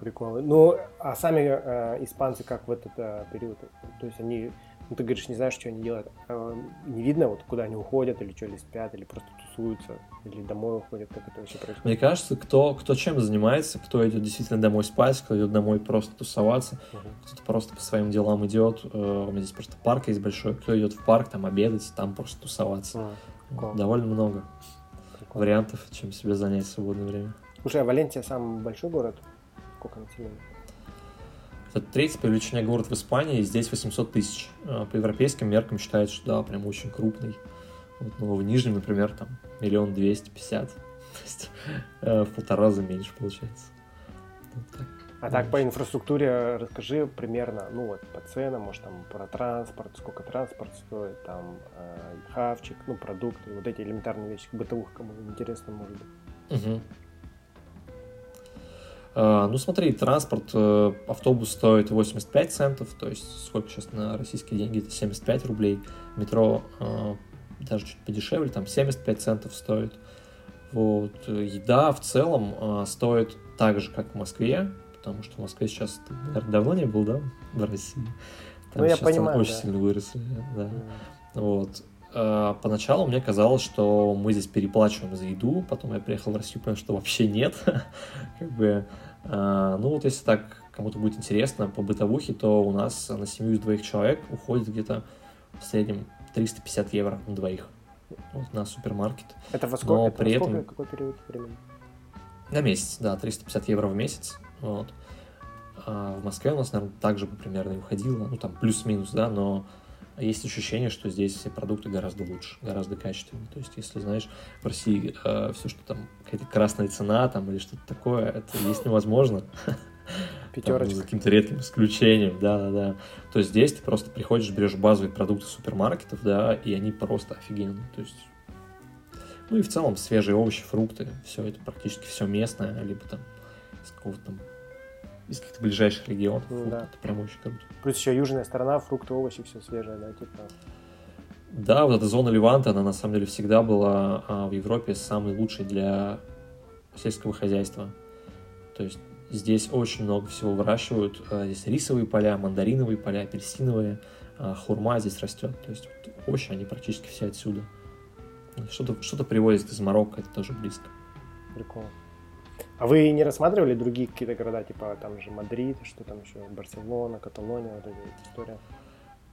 Приколы. Ну, а сами э, испанцы как в этот э, период? То есть они ну, ты говоришь, не знаешь, что они делают. А, не видно, вот куда они уходят, или что, или спят, или просто тусуются, или домой уходят, как это вообще происходит? Мне кажется, кто, кто чем занимается, кто идет действительно домой спать, кто идет домой просто тусоваться, uh кто-то просто по своим делам идет. Э, у меня здесь просто парк есть большой, кто идет в парк, там обедать, там просто тусоваться. uh Довольно много Прикольно. вариантов, чем себе занять в свободное время. Слушай, а Валенсия самый большой город? Сколько населения? Это третий по величине город в Испании, здесь 800 тысяч. А, по европейским меркам считается, что да, прям очень крупный. Вот, ну, в Нижнем, например, там миллион двести пятьдесят. То есть э, в полтора раза меньше получается. Вот так. А так по инфраструктуре расскажи примерно, ну вот по ценам, может там про транспорт, сколько транспорт стоит, там э, хавчик, ну продукты, вот эти элементарные вещи, бытовых, кому интересно может быть. Угу. А, ну, смотри, транспорт, э, автобус стоит 85 центов, то есть сколько сейчас на российские деньги, это 75 рублей. Метро а, даже чуть подешевле, там 75 центов стоит. Вот. Еда в целом стоит так же, как в Москве, потому что в Москве сейчас, ты, наверное, давно не был, да, в России? Там ну, я понимаю, очень да. сильно выросли, да. Mm. Вот. Поначалу мне казалось, что мы здесь переплачиваем за еду, потом я приехал в Россию, понял, что вообще нет. как бы ну вот если так кому-то будет интересно по бытовухе, то у нас на семью из двоих человек уходит где-то в среднем 350 евро на двоих вот, на супермаркет. Это во сколько? Но это при во сколько, этом... какой период времени? На месяц, да, 350 евро в месяц. Вот. А в Москве у нас, наверное, также бы примерно и уходило, ну там плюс-минус, да, но есть ощущение, что здесь все продукты гораздо лучше, гораздо качественнее. То есть, если знаешь, в России э, все, что там какая-то красная цена там или что-то такое, это есть невозможно. Пятерочка. за каким-то редким исключением, да-да-да. То есть здесь ты просто приходишь, берешь базовые продукты супермаркетов, да, и они просто офигенные. То есть ну и в целом свежие овощи, фрукты, все это практически все местное, либо там из какого-то там из каких-то ближайших регионов. Ну, да. Это прям очень круто. Плюс еще южная сторона, фрукты, овощи, все свежее, да, типа. Да, вот эта зона Леванта, она на самом деле всегда была а, в Европе самой лучшей для сельского хозяйства. То есть здесь очень много всего выращивают. А, здесь рисовые поля, мандариновые поля, апельсиновые, а, хурма здесь растет. То есть вот, овощи, они практически все отсюда. Что-то что привозят из Марокко, это тоже близко. Прикольно. А вы не рассматривали другие какие-то города, типа там же Мадрид, что там еще, Барселона, Каталония, вот эта история?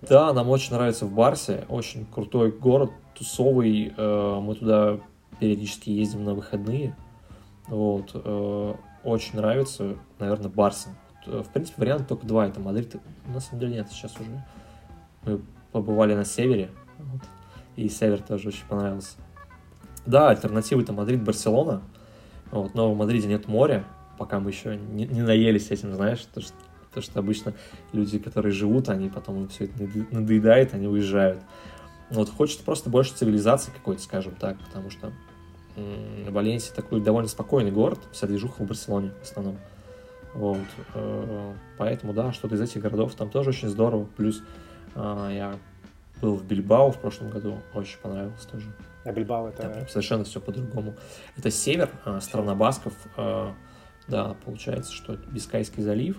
Да, нам очень нравится в Барсе, очень крутой город, тусовый, э, мы туда периодически ездим на выходные, вот, э, очень нравится, наверное, Барса. В принципе, вариант только два, это Мадрид, на самом деле нет, сейчас уже. Мы побывали на севере, вот, и север тоже очень понравился. Да, альтернативы это Мадрид, Барселона, вот, в Мадриде нет моря, пока мы еще не, не наелись этим, знаешь, то что, то, что обычно люди, которые живут, они потом все это надоедает, они уезжают. Вот хочется просто больше цивилизации какой-то, скажем так, потому что м- Валенсия такой довольно спокойный город, вся движуха в Барселоне в основном. Вот, э- поэтому, да, что-то из этих городов там тоже очень здорово. Плюс э- я был в Бильбао в прошлом году, очень понравилось тоже. А Бильбао это... Там совершенно все по-другому. Это север, а, страна Басков, а, да, получается, что это Бискайский залив,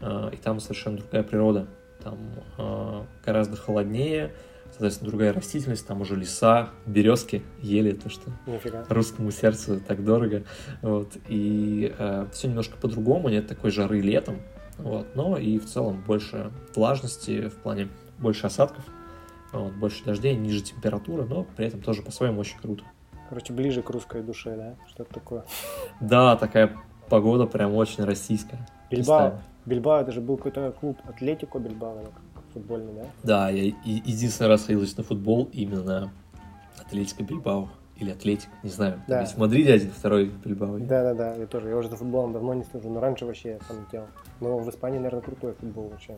а, и там совершенно другая природа. Там гораздо холоднее, соответственно, другая растительность, там уже леса, березки, ели, то, что Нифига. русскому сердцу так дорого. Вот. И э, все немножко по-другому, нет такой жары летом, вот. но и в целом больше влажности в плане больше осадков, вот, больше дождей, ниже температура, но при этом тоже по-своему очень круто. Короче, ближе к русской душе, да? Что-то такое. Да, такая погода прям очень российская. Бильбао, Бильбао, это же был какой-то клуб Атлетико Бильбао, футбольный, да? Да, я единственный раз ходил на футбол именно на Атлетико Бильбао. Или Атлетик, не знаю. Да. Есть в Мадриде один, второй Бильбао. Да-да-да, я тоже. Я уже за футболом давно не слежу, но раньше вообще я сам делал. Но в Испании, наверное, крутой футбол вообще.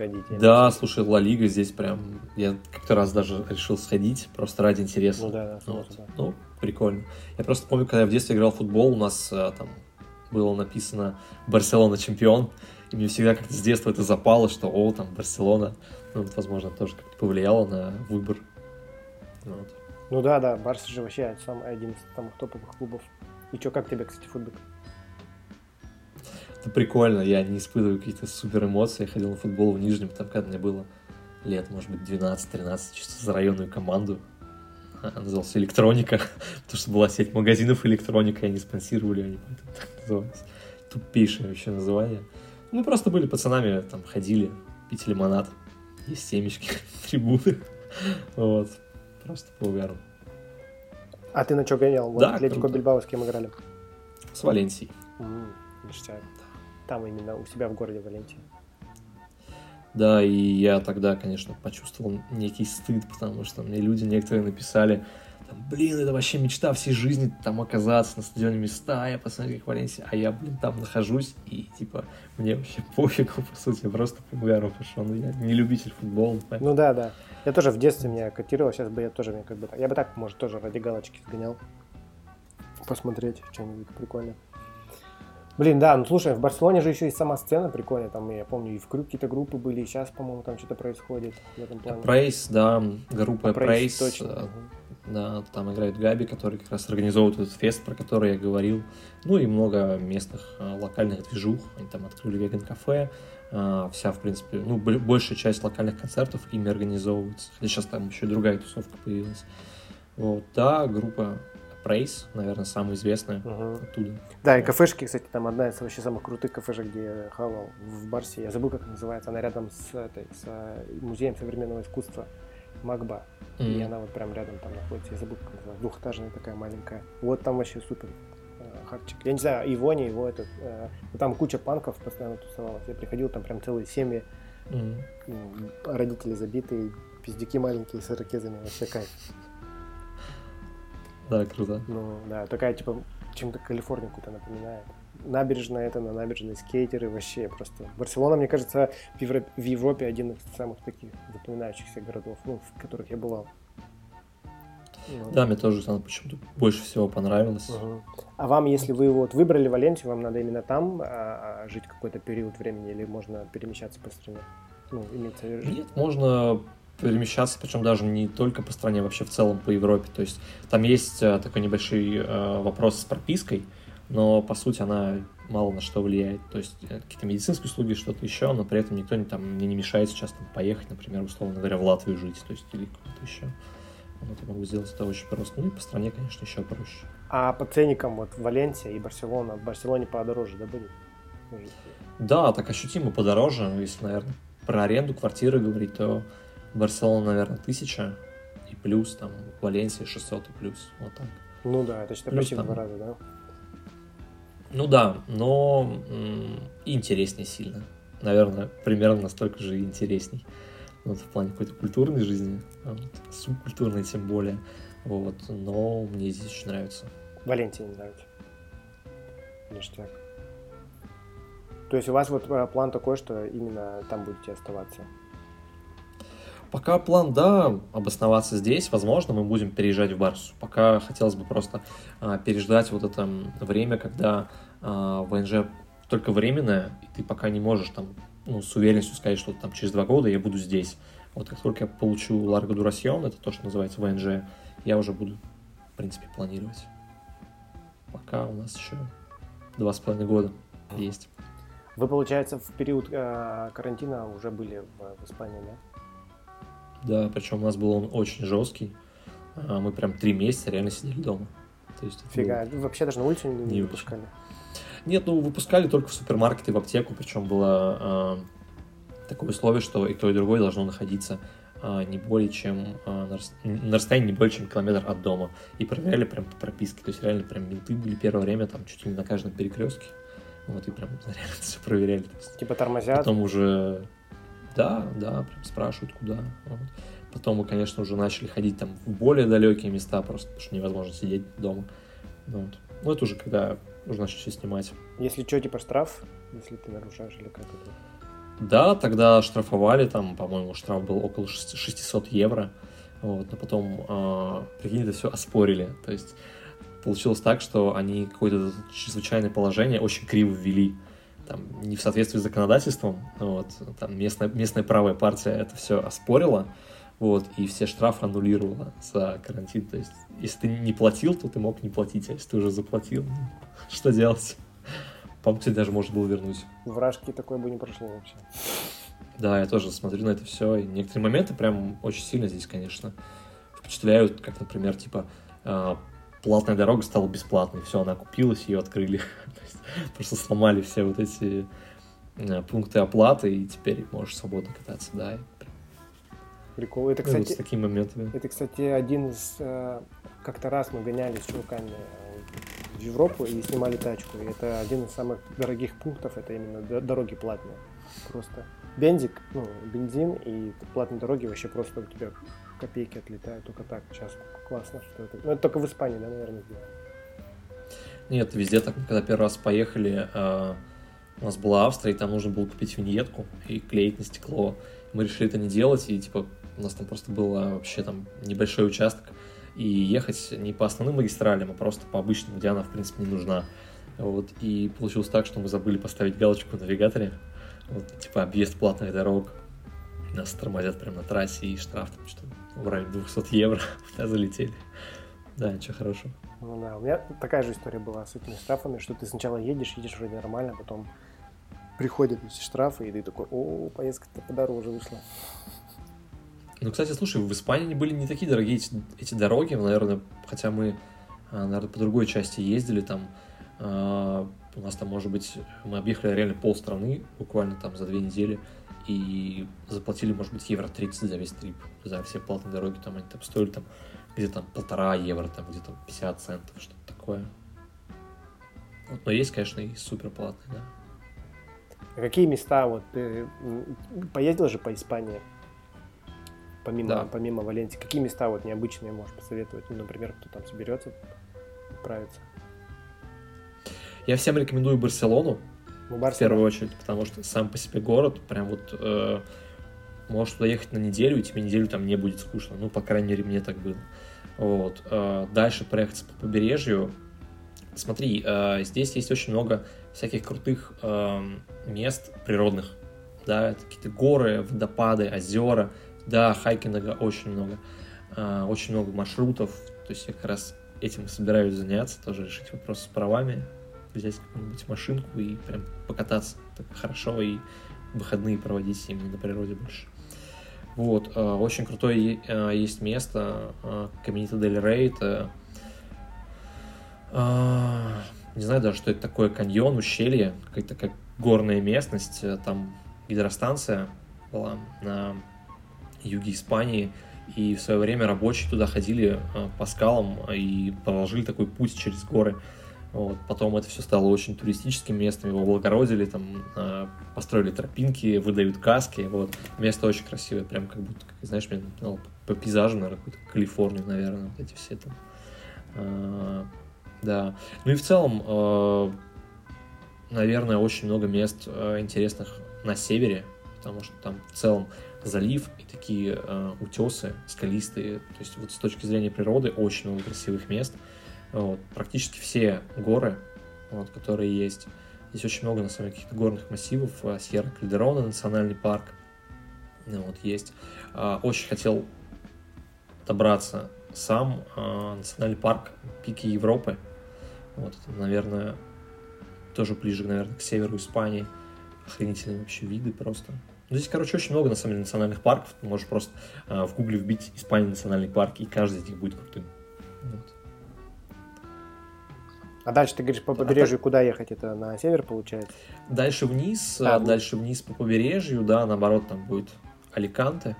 Ходить, да, слушай, Ла Лига здесь прям... Я как-то раз даже решил сходить, просто ради интереса. Ну да, да, вот. да. Ну, прикольно. Я просто помню, когда я в детстве играл в футбол, у нас а, там было написано «Барселона чемпион», и мне всегда как-то с детства это запало, что, о, там, Барселона, ну, вот, возможно, тоже как-то повлияло на выбор. Вот. Ну да, да, Барс же вообще сам один из самых топовых клубов. И что, как тебе, кстати, футбол? Это прикольно, я не испытываю какие-то супер эмоции. Я ходил на футбол в Нижнем, там, когда мне было лет, может быть, 12-13, чисто за районную команду. Она называлась «Электроника», потому что была сеть магазинов «Электроника», и они спонсировали, они поэтому так назывались. Тупейшее вообще название. Мы просто были пацанами, там, ходили, пить лимонад, есть семечки, трибуны. Вот. Просто по угару. А ты на что гонял? Вот да, Атлетико Бильбао с кем играли? С Валенсией. Mm, Там именно у себя в городе Валенсия. Да, и я тогда, конечно, почувствовал некий стыд, потому что мне люди некоторые написали, блин, это вообще мечта всей жизни там оказаться на стадионе места, я посмотрю, как Валенсия, а я, блин, там нахожусь, и, типа, мне вообще пофигу, по сути, я просто по угару пошел, ну, я не любитель футбола. Поэтому... Ну да, да. Я тоже в детстве меня котировал, сейчас бы я тоже, мне как бы, я бы так, может, тоже ради галочки сгонял, посмотреть что-нибудь прикольное. Блин, да, ну слушай, в Барселоне же еще и сама сцена прикольная, там, я помню, и в Крю какие-то группы были, и сейчас, по-моему, там что-то происходит в этом плане. Прейс, да, группа Прейс, точно. Э, да, там играет Габи, который как раз организовывает этот фест, про который я говорил. Ну и много местных а, локальных движух. Они там открыли веган-кафе. А, вся, в принципе, ну, большая часть локальных концертов ими организовывается. Хотя сейчас там еще другая тусовка появилась. Вот, да, группа Praise, наверное, самая известная угу. оттуда. Да, и кафешки, кстати, там одна из вообще самых крутых кафешек, где я хавал в Барсе. Я забыл, как называется. Она рядом с, этой, с э, музеем современного искусства. Магба. Mm-hmm. И она вот прям рядом там находится. Я забыл, как называется. Двухэтажная такая маленькая. Вот там вообще супер э, хардчик. Я не знаю, его, не его, этот. Э, там куча панков постоянно тусовалась. Я приходил, там прям целые семьи. Mm-hmm. Родители забитые, пиздюки маленькие с ирокезами. Вообще кайф. Да, круто. Ну, да, такая, типа, чем-то Калифорнию какую-то напоминает набережная это, на набережной скейтеры, вообще просто. Барселона, мне кажется, в Европе, в Европе один из самых таких запоминающихся городов, ну, в которых я бывал. Вот. Да, мне тоже она почему-то больше всего понравилось. Угу. А вам, если вы вот выбрали Валенсию, вам надо именно там а, а, жить какой-то период времени или можно перемещаться по стране? Ну, имеется... Нет, можно перемещаться, причем даже не только по стране, вообще в целом по Европе. То есть там есть а, такой небольшой а, вопрос с пропиской но по сути она мало на что влияет. То есть э, какие-то медицинские услуги, что-то еще, но при этом никто не, там, мне не мешает сейчас там, поехать, например, условно говоря, в Латвию жить, то есть или куда-то еще. Вот я могу сделать это очень просто. Ну и по стране, конечно, еще проще. А по ценникам вот Валенсия и Барселона, в Барселоне подороже, да, будет? Да, так ощутимо подороже. Если, наверное, про аренду квартиры говорить, то Барселона, наверное, тысяча и плюс, там, Валенсия 600 и плюс, вот так. Ну да, это что-то почти в два раза, да? Ну да, но интереснее сильно. Наверное, примерно настолько же интересней. Вот, в плане какой-то культурной жизни, а вот, субкультурной тем более. Вот, но мне здесь очень нравится. Валентин нравится. Ништяк. То есть у вас вот э, план такой, что именно там будете оставаться? Пока план, да, обосноваться здесь, возможно, мы будем переезжать в Барсу. Пока хотелось бы просто а, переждать вот это время, когда а, ВНЖ только временное, и ты пока не можешь там ну, с уверенностью сказать, что там через два года я буду здесь. Вот как только я получу Ларго Дурасьон, это то, что называется ВНЖ, я уже буду, в принципе, планировать. Пока у нас еще два с половиной года есть. Вы, получается, в период э, карантина уже были в, в Испании, да? Да, причем у нас был он очень жесткий. А, мы прям три месяца реально сидели дома. То есть Фига, был... вообще даже на улицу не, не выпускали? Нет, ну выпускали только в супермаркеты, в аптеку, причем было э, такое условие, что и то, и другое должно находиться а, не более чем а, на расстоянии не более чем километр от дома. И проверяли прям по прописке. То есть реально прям менты были первое время там чуть ли не на каждом перекрестке. Вот и прям реально все проверяли. Типа тормозят? Потом уже... Да, да, прям спрашивают, куда. Вот. Потом мы, конечно, уже начали ходить там в более далекие места, просто потому что невозможно сидеть дома. Вот. Ну, это уже когда уже начали все снимать. Если что, типа штраф, если ты нарушаешь или как это? Да, тогда штрафовали, там, по-моему, штраф был около 600 евро. Вот, но потом, э, прикинь, это все оспорили. То есть получилось так, что они какое-то чрезвычайное положение очень криво ввели. Там, не в соответствии с законодательством. Вот, там местная, местная правая партия это все оспорила. Вот, и все штрафы аннулировала за карантин. То есть, если ты не платил, то ты мог не платить, а если ты уже заплатил, ну, что делать? По-моему, кстати, даже можно было вернуть. Вражки такое бы не прошло вообще. Да, я тоже смотрю на это все. И некоторые моменты прям очень сильно здесь, конечно, впечатляют, как, например, типа, э, платная дорога стала бесплатной, все, она купилась, ее открыли. просто сломали все вот эти э, пункты оплаты, и теперь можешь свободно кататься, да. Прикол. Это, кстати, ну, вот с такими моментами. Это, кстати, один из... Э, как-то раз мы гонялись с чуваками в Европу и снимали тачку. И это один из самых дорогих пунктов, это именно дороги платные. Просто бензик, ну, бензин и платные дороги вообще просто у тебя копейки отлетают только так. Сейчас классно, что это. Ну, это только в Испании, да, наверное, сделано. Нет, везде так, когда первый раз поехали, э, у нас была Австрия, и там нужно было купить виньетку и клеить на стекло. Мы решили это не делать, и типа у нас там просто был вообще там небольшой участок, и ехать не по основным магистралям, а просто по обычным, где она, в принципе, не нужна. Вот, и получилось так, что мы забыли поставить галочку в навигаторе, вот, типа объезд платных дорог, нас тормозят прямо на трассе, и штраф там что в районе 200 евро, да, залетели. Да, ничего хорошего. Ну да, у меня такая же история была с этими штрафами, что ты сначала едешь, едешь вроде нормально, потом приходят эти штрафы, и ты такой, о, поездка-то подороже вышла. Ну, кстати, слушай, в Испании были не такие дорогие эти, эти дороги, наверное, хотя мы, а, наверное, по другой части ездили, там, э, у нас там, может быть, мы объехали реально полстраны буквально там за две недели, и заплатили, может быть, евро 30 за весь трип, за все платные дороги, там они там стоили там где-то там полтора евро, там где-то 50 центов, что-то такое. Вот, но есть, конечно, и супер платные, да. А какие места, вот, ты поездил же по Испании? помимо, да. помимо Валенсии, какие места вот необычные можешь посоветовать? Ну, например, кто там соберется отправиться? Я всем рекомендую Барселону, ну, в первую очередь, потому что сам по себе город, прям вот э, можешь туда ехать на неделю, и тебе неделю там не будет скучно. Ну, по крайней мере, мне так было. Вот. Э, дальше проехаться по побережью. Смотри, э, здесь есть очень много всяких крутых э, мест природных. Да, какие-то горы, водопады, озера, да, хайкинга очень много. А, очень много маршрутов. То есть я как раз этим собираюсь заняться, тоже решить вопрос с правами, взять какую-нибудь машинку и прям покататься так хорошо и выходные проводить именно на природе больше. Вот, а, очень крутое а, есть место, Каминита Дель Рей, это не знаю даже, что это такое, каньон, ущелье, какая-то такая горная местность, там гидростанция была на юге Испании, и в свое время рабочие туда ходили э, по скалам и проложили такой путь через горы. Вот. Потом это все стало очень туристическим местом, его облагородили, там, э, построили тропинки, выдают каски. Вот. Место очень красивое, прям как будто, как, знаешь, мне ну, по пейзажу, наверное, какую-то Калифорнию, наверное, вот эти все там. Э, да. Ну и в целом, э, наверное, очень много мест э, интересных на севере, потому что там в целом залив и такие э, утесы скалистые. То есть вот с точки зрения природы очень много красивых мест. Вот, практически все горы, вот, которые есть. Здесь очень много, на самом деле, каких-то горных массивов. Э, Сьерра Кальдерона, национальный парк. Ну, вот, есть. Э, очень хотел добраться сам. Э, национальный парк Пики Европы. Вот, это, наверное, тоже ближе, наверное, к северу Испании. Охренительные вообще виды просто. Ну, здесь, короче, очень много, на самом деле, национальных парков. Ты можешь просто в гугле вбить Испания национальный парк, и каждый из них будет крутым. Вот. А дальше ты говоришь по побережью, а так... куда ехать? Это на север получается? Дальше вниз, а, а, дальше вниз по побережью, да, наоборот, там будет Аликанте.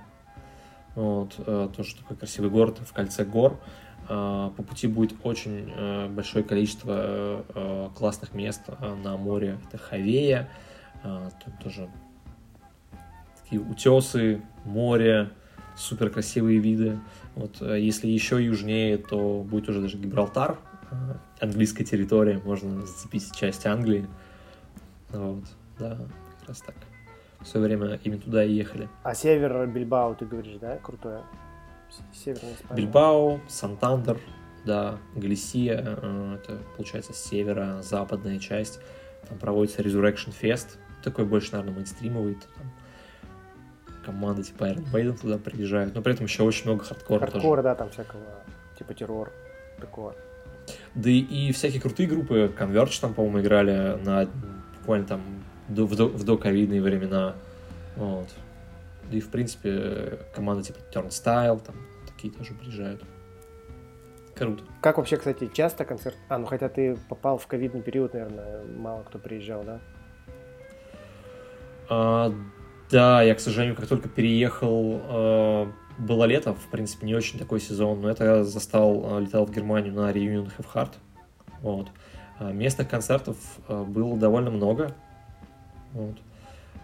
Вот, э, тоже такой красивый город в кольце гор. Э, по пути будет очень э, большое количество классных мест на море. Это Хавея, тут тоже такие утесы, море, супер красивые виды. Вот, если еще южнее, то будет уже даже Гибралтар, английская территория, можно зацепить часть Англии. Вот, да, как раз так в свое время именно туда и ехали. А север Бильбао, ты говоришь, да, крутое? Северная Испания. Бильбао, Сантандер, да, Галисия, э, это, получается, северо-западная часть. Там проводится Resurrection Fest, такой больше, наверное, мейнстримовый. Там команды типа Iron Maiden туда приезжают, но при этом еще очень много хардкора Хардкор, тоже. да, там всякого, типа террор, такого. Да и, всякие крутые группы, Converge там, по-моему, играли на буквально там до, в, до, в доковидные времена. Вот. И, в принципе, команда типа Turnstile, там такие тоже приезжают. Круто. Как вообще, кстати, часто концерт? А, ну хотя ты попал в ковидный период, наверное, мало кто приезжал, да? А, да, я, к сожалению, как только переехал, а, было лето, в принципе, не очень такой сезон, но это я застал, а, летал в Германию на Reunion Have Heart. Вот. А, местных концертов а, было довольно много. Вот.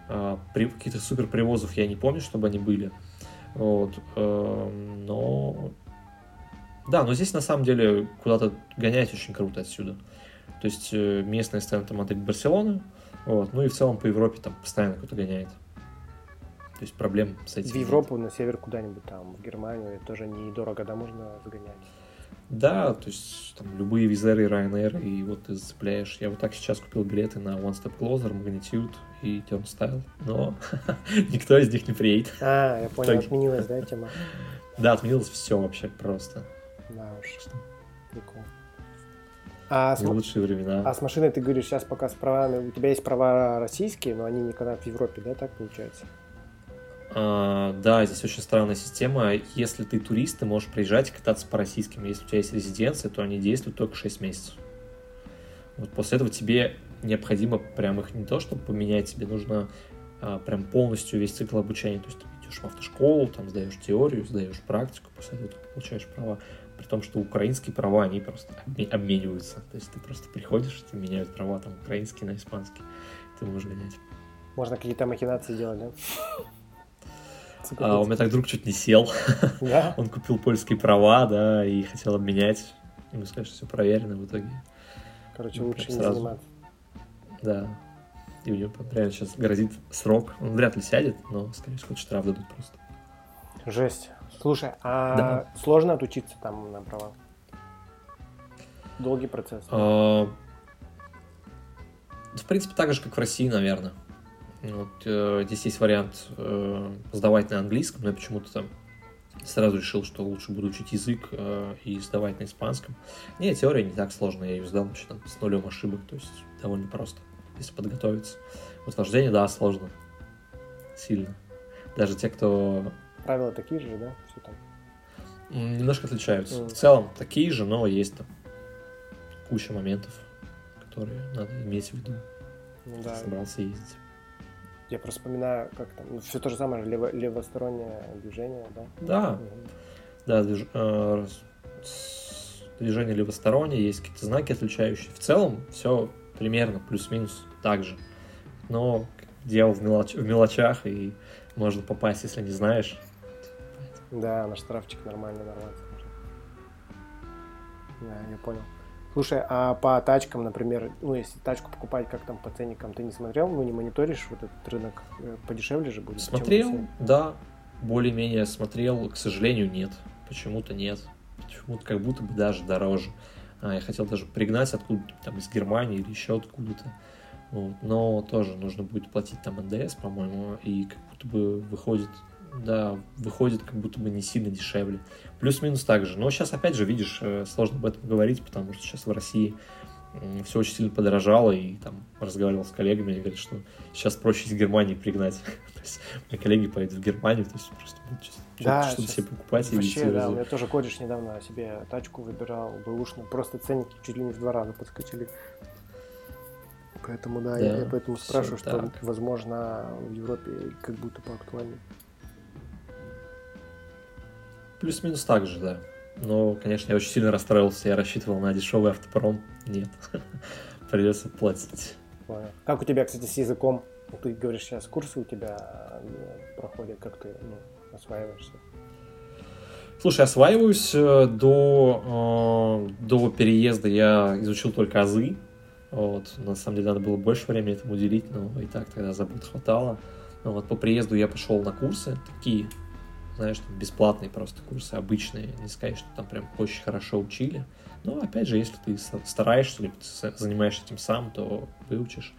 А, при, каких-то супер привозов я не помню, чтобы они были. Вот. А, но... Да, но здесь на самом деле куда-то гонять очень круто отсюда. То есть э, местная сцена там модель Барселоны, вот, ну и в целом по Европе там постоянно кто-то гоняет. То есть проблем с этим. В Европу, нет. на север куда-нибудь там, в Германию тоже недорого, да, можно загонять. Да, то есть там любые визеры Ryanair, и вот ты зацепляешь. Я вот так сейчас купил билеты на One Step Closer, Magnitude и Turnstile, но никто из них не приедет. А, я понял, отменилась, да, тема? Да, отменилось все вообще просто. Да уж. Прикол. А с... лучшие времена. А с машиной ты говоришь сейчас пока с правами, у тебя есть права российские, но они никогда в Европе, да, так получается? А, да, здесь очень странная система. Если ты турист, ты можешь приезжать и кататься по российским. Если у тебя есть резиденция, то они действуют только 6 месяцев. Вот после этого тебе необходимо прям их не то, чтобы поменять, тебе нужно а, прям полностью весь цикл обучения. То есть ты идешь в автошколу, там сдаешь теорию, сдаешь практику, после этого ты получаешь права. При том, что украинские права, они просто обмениваются. То есть ты просто приходишь, тебе меняют права там украинские на испанские, ты можешь гонять. Можно какие-то махинации делать, да? А, у меня так друг чуть не сел. Да? Он купил польские права, да, и хотел обменять. Ему сказали, что все проверено в итоге. Короче, ну, лучше не сразу. заниматься. Да. И у него реально сейчас грозит срок. Он вряд ли сядет, но, скорее всего, штраф дадут просто. Жесть. Слушай, а да. сложно отучиться там на права? Долгий процесс? А... В принципе, так же, как в России, наверное. Вот, э, здесь есть вариант э, сдавать на английском, но я почему-то там сразу решил, что лучше буду учить язык э, и сдавать на испанском. Нет, теория не так сложная, я ее сдал вообще там с нулем ошибок, то есть довольно просто, если подготовиться. Вот вождение, да, сложно. Сильно. Даже те, кто... Правила такие же, да? Все там. Немножко отличаются. Mm. В целом такие же, но есть там куча моментов, которые надо иметь в виду, ну, да. собрался ездить. Я просто вспоминаю, как там, ну, все то же самое, лево, левостороннее движение, да? Да, угу. да, движ, э, движение левостороннее, есть какие-то знаки отличающие. В целом все примерно плюс-минус так же. Но дьявол в, мелоч, в мелочах, и можно попасть, если не знаешь. Да, на штрафчик нормально нарваться Да, я понял. Слушай, а по тачкам, например, ну, если тачку покупать, как там по ценникам, ты не смотрел, ну, не мониторишь вот этот рынок? Э, подешевле же будет? Смотрел, да, более-менее смотрел, к сожалению, нет. Почему-то нет. Почему-то как будто бы даже дороже. А, я хотел даже пригнать откуда-то, там, из Германии или еще откуда-то. Вот. Но тоже нужно будет платить там НДС, по-моему, и как будто бы выходит да, выходит как будто бы не сильно дешевле. Плюс-минус так же. Но сейчас, опять же, видишь, э, сложно об этом говорить, потому что сейчас в России все очень сильно подорожало, и там разговаривал с коллегами, они говорят, что сейчас проще из Германии пригнать. то есть мои коллеги поедут в Германию, то есть просто будут да, что-то себе покупать вообще, и да, у меня тоже кореш недавно себе тачку выбирал, бэушную, просто ценники чуть ли не в два раза подскочили. Поэтому, да, да я, я поэтому спрашиваю, что, возможно, в Европе как будто поактуальнее. Плюс-минус так же, да. Но, конечно, я очень сильно расстроился. Я рассчитывал на дешевый автопром. Нет. Придется платить. Как у тебя, кстати, с языком? Ты говоришь, сейчас курсы у тебя э, проходят, как ты ну, осваиваешься? Слушай, осваиваюсь э, до, э, до переезда я изучил только азы. Вот. На самом деле надо было больше времени этому уделить, но и так тогда забот хватало. Вот. По приезду я пошел на курсы, такие знаешь, там бесплатные просто курсы, обычные, не сказать, что там прям очень хорошо учили. Но, опять же, если ты стараешься, либо ты занимаешься этим сам, то выучишь.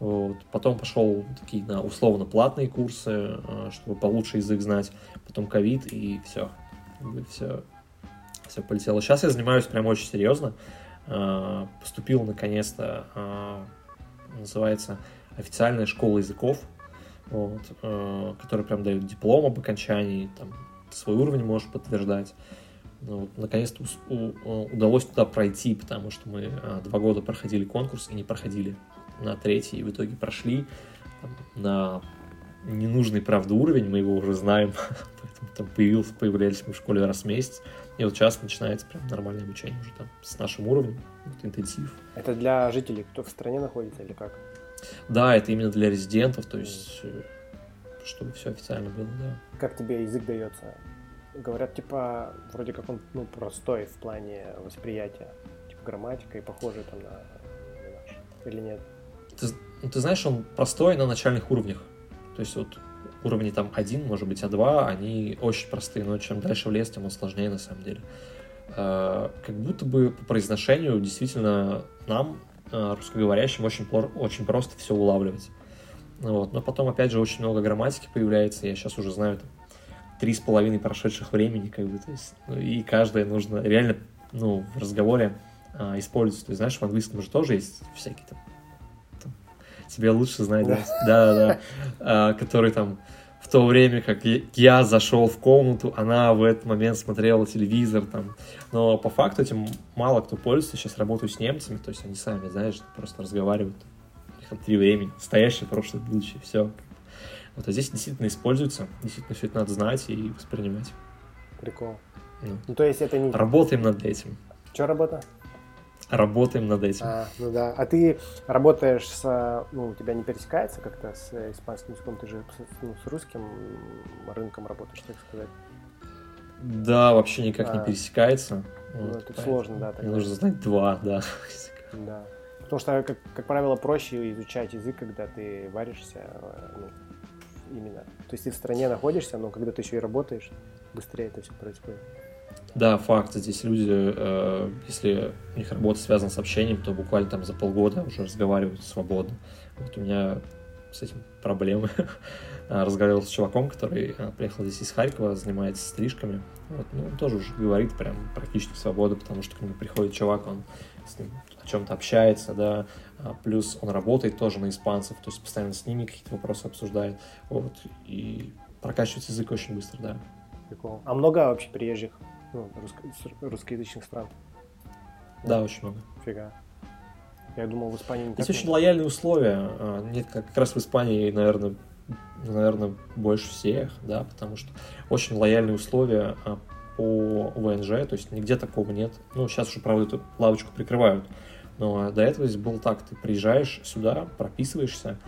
Вот. Потом пошел такие на условно платные курсы, а, чтобы получше язык знать. Потом ковид, и все. Все, все полетело. Сейчас я занимаюсь прям очень серьезно. А, поступил наконец-то, а, называется официальная школа языков вот, э, которые прям дают диплом об окончании, там, свой уровень можешь подтверждать. Ну, вот, наконец-то у, удалось туда пройти, потому что мы а, два года проходили конкурс и не проходили на третий, и в итоге прошли там, на ненужный, правда, уровень, мы его уже знаем, поэтому там появился, появлялись мы в школе раз в месяц, и вот сейчас начинается прям нормальное обучение уже там с нашим уровнем, вот, интенсив. Это для жителей, кто в стране находится или как? Да, это именно для резидентов, то есть, э, чтобы все официально было, да. Как тебе язык дается? Говорят, типа, вроде как он ну, простой в плане восприятия. Типа грамматика и похожий там на, на наш. Или нет? Ты, ну, ты знаешь, он простой на начальных уровнях. То есть вот уровни там один, может быть, А2, они очень простые, но чем дальше в лес, тем он сложнее на самом деле. Э, как будто бы по произношению действительно нам русскоговорящим очень, очень просто все улавливать. Вот. Но потом, опять же, очень много грамматики появляется. Я сейчас уже знаю там, три с половиной прошедших времени, как бы, то есть, ну, и каждое нужно реально, ну, в разговоре а, использовать. То есть, знаешь, в английском же тоже есть всякие там, там тебе лучше знать, да, да, да, а, который там в то время, как я зашел в комнату, она в этот момент смотрела телевизор, там. Но по факту этим мало кто пользуется. Сейчас работаю с немцами, то есть они сами, знаешь, просто разговаривают. У них там три времени. Настоящее, прошлое, будущее, все. Вот, а здесь действительно используется. Действительно все это надо знать и воспринимать. Прикол. Ну, ну то есть это не... Работаем над этим. Что работа? Работаем над этим. А, ну да. А ты работаешь с... Ну, у тебя не пересекается как-то с испанским языком? Ты же с, ну, с русским рынком работаешь, так сказать. Да, вообще никак а, не пересекается. Ну, вот, это сложно, да. Тогда. Нужно знать два, да. Да. Потому что, как, как правило, проще изучать язык, когда ты варишься, ну, именно. То есть ты в стране находишься, но когда ты еще и работаешь, быстрее это все происходит. Да, факт. Здесь люди, э, если у них работа связана с общением, то буквально там за полгода уже разговаривают свободно. Вот у меня с этим проблемы. Разговаривал с чуваком, который э, приехал здесь из Харькова, занимается стрижками. Вот, ну, он тоже уже говорит прям практически свободу, потому что к нему приходит чувак, он с ним о чем-то общается, да, а плюс он работает тоже на испанцев, то есть постоянно с ними какие-то вопросы обсуждает, вот, и прокачивается язык очень быстро, да. Прикол. А много вообще приезжих ну, русско- русскоязычных стран. Да, очень много. Фига. Я думал, в Испании не Есть очень лояльные условия. А, нет, как, раз в Испании, наверное, наверное, больше всех, да, потому что очень лояльные условия а, по ВНЖ, то есть нигде такого нет. Ну, сейчас уже, правда, эту лавочку прикрывают. Но до этого здесь было так, ты приезжаешь сюда, прописываешься,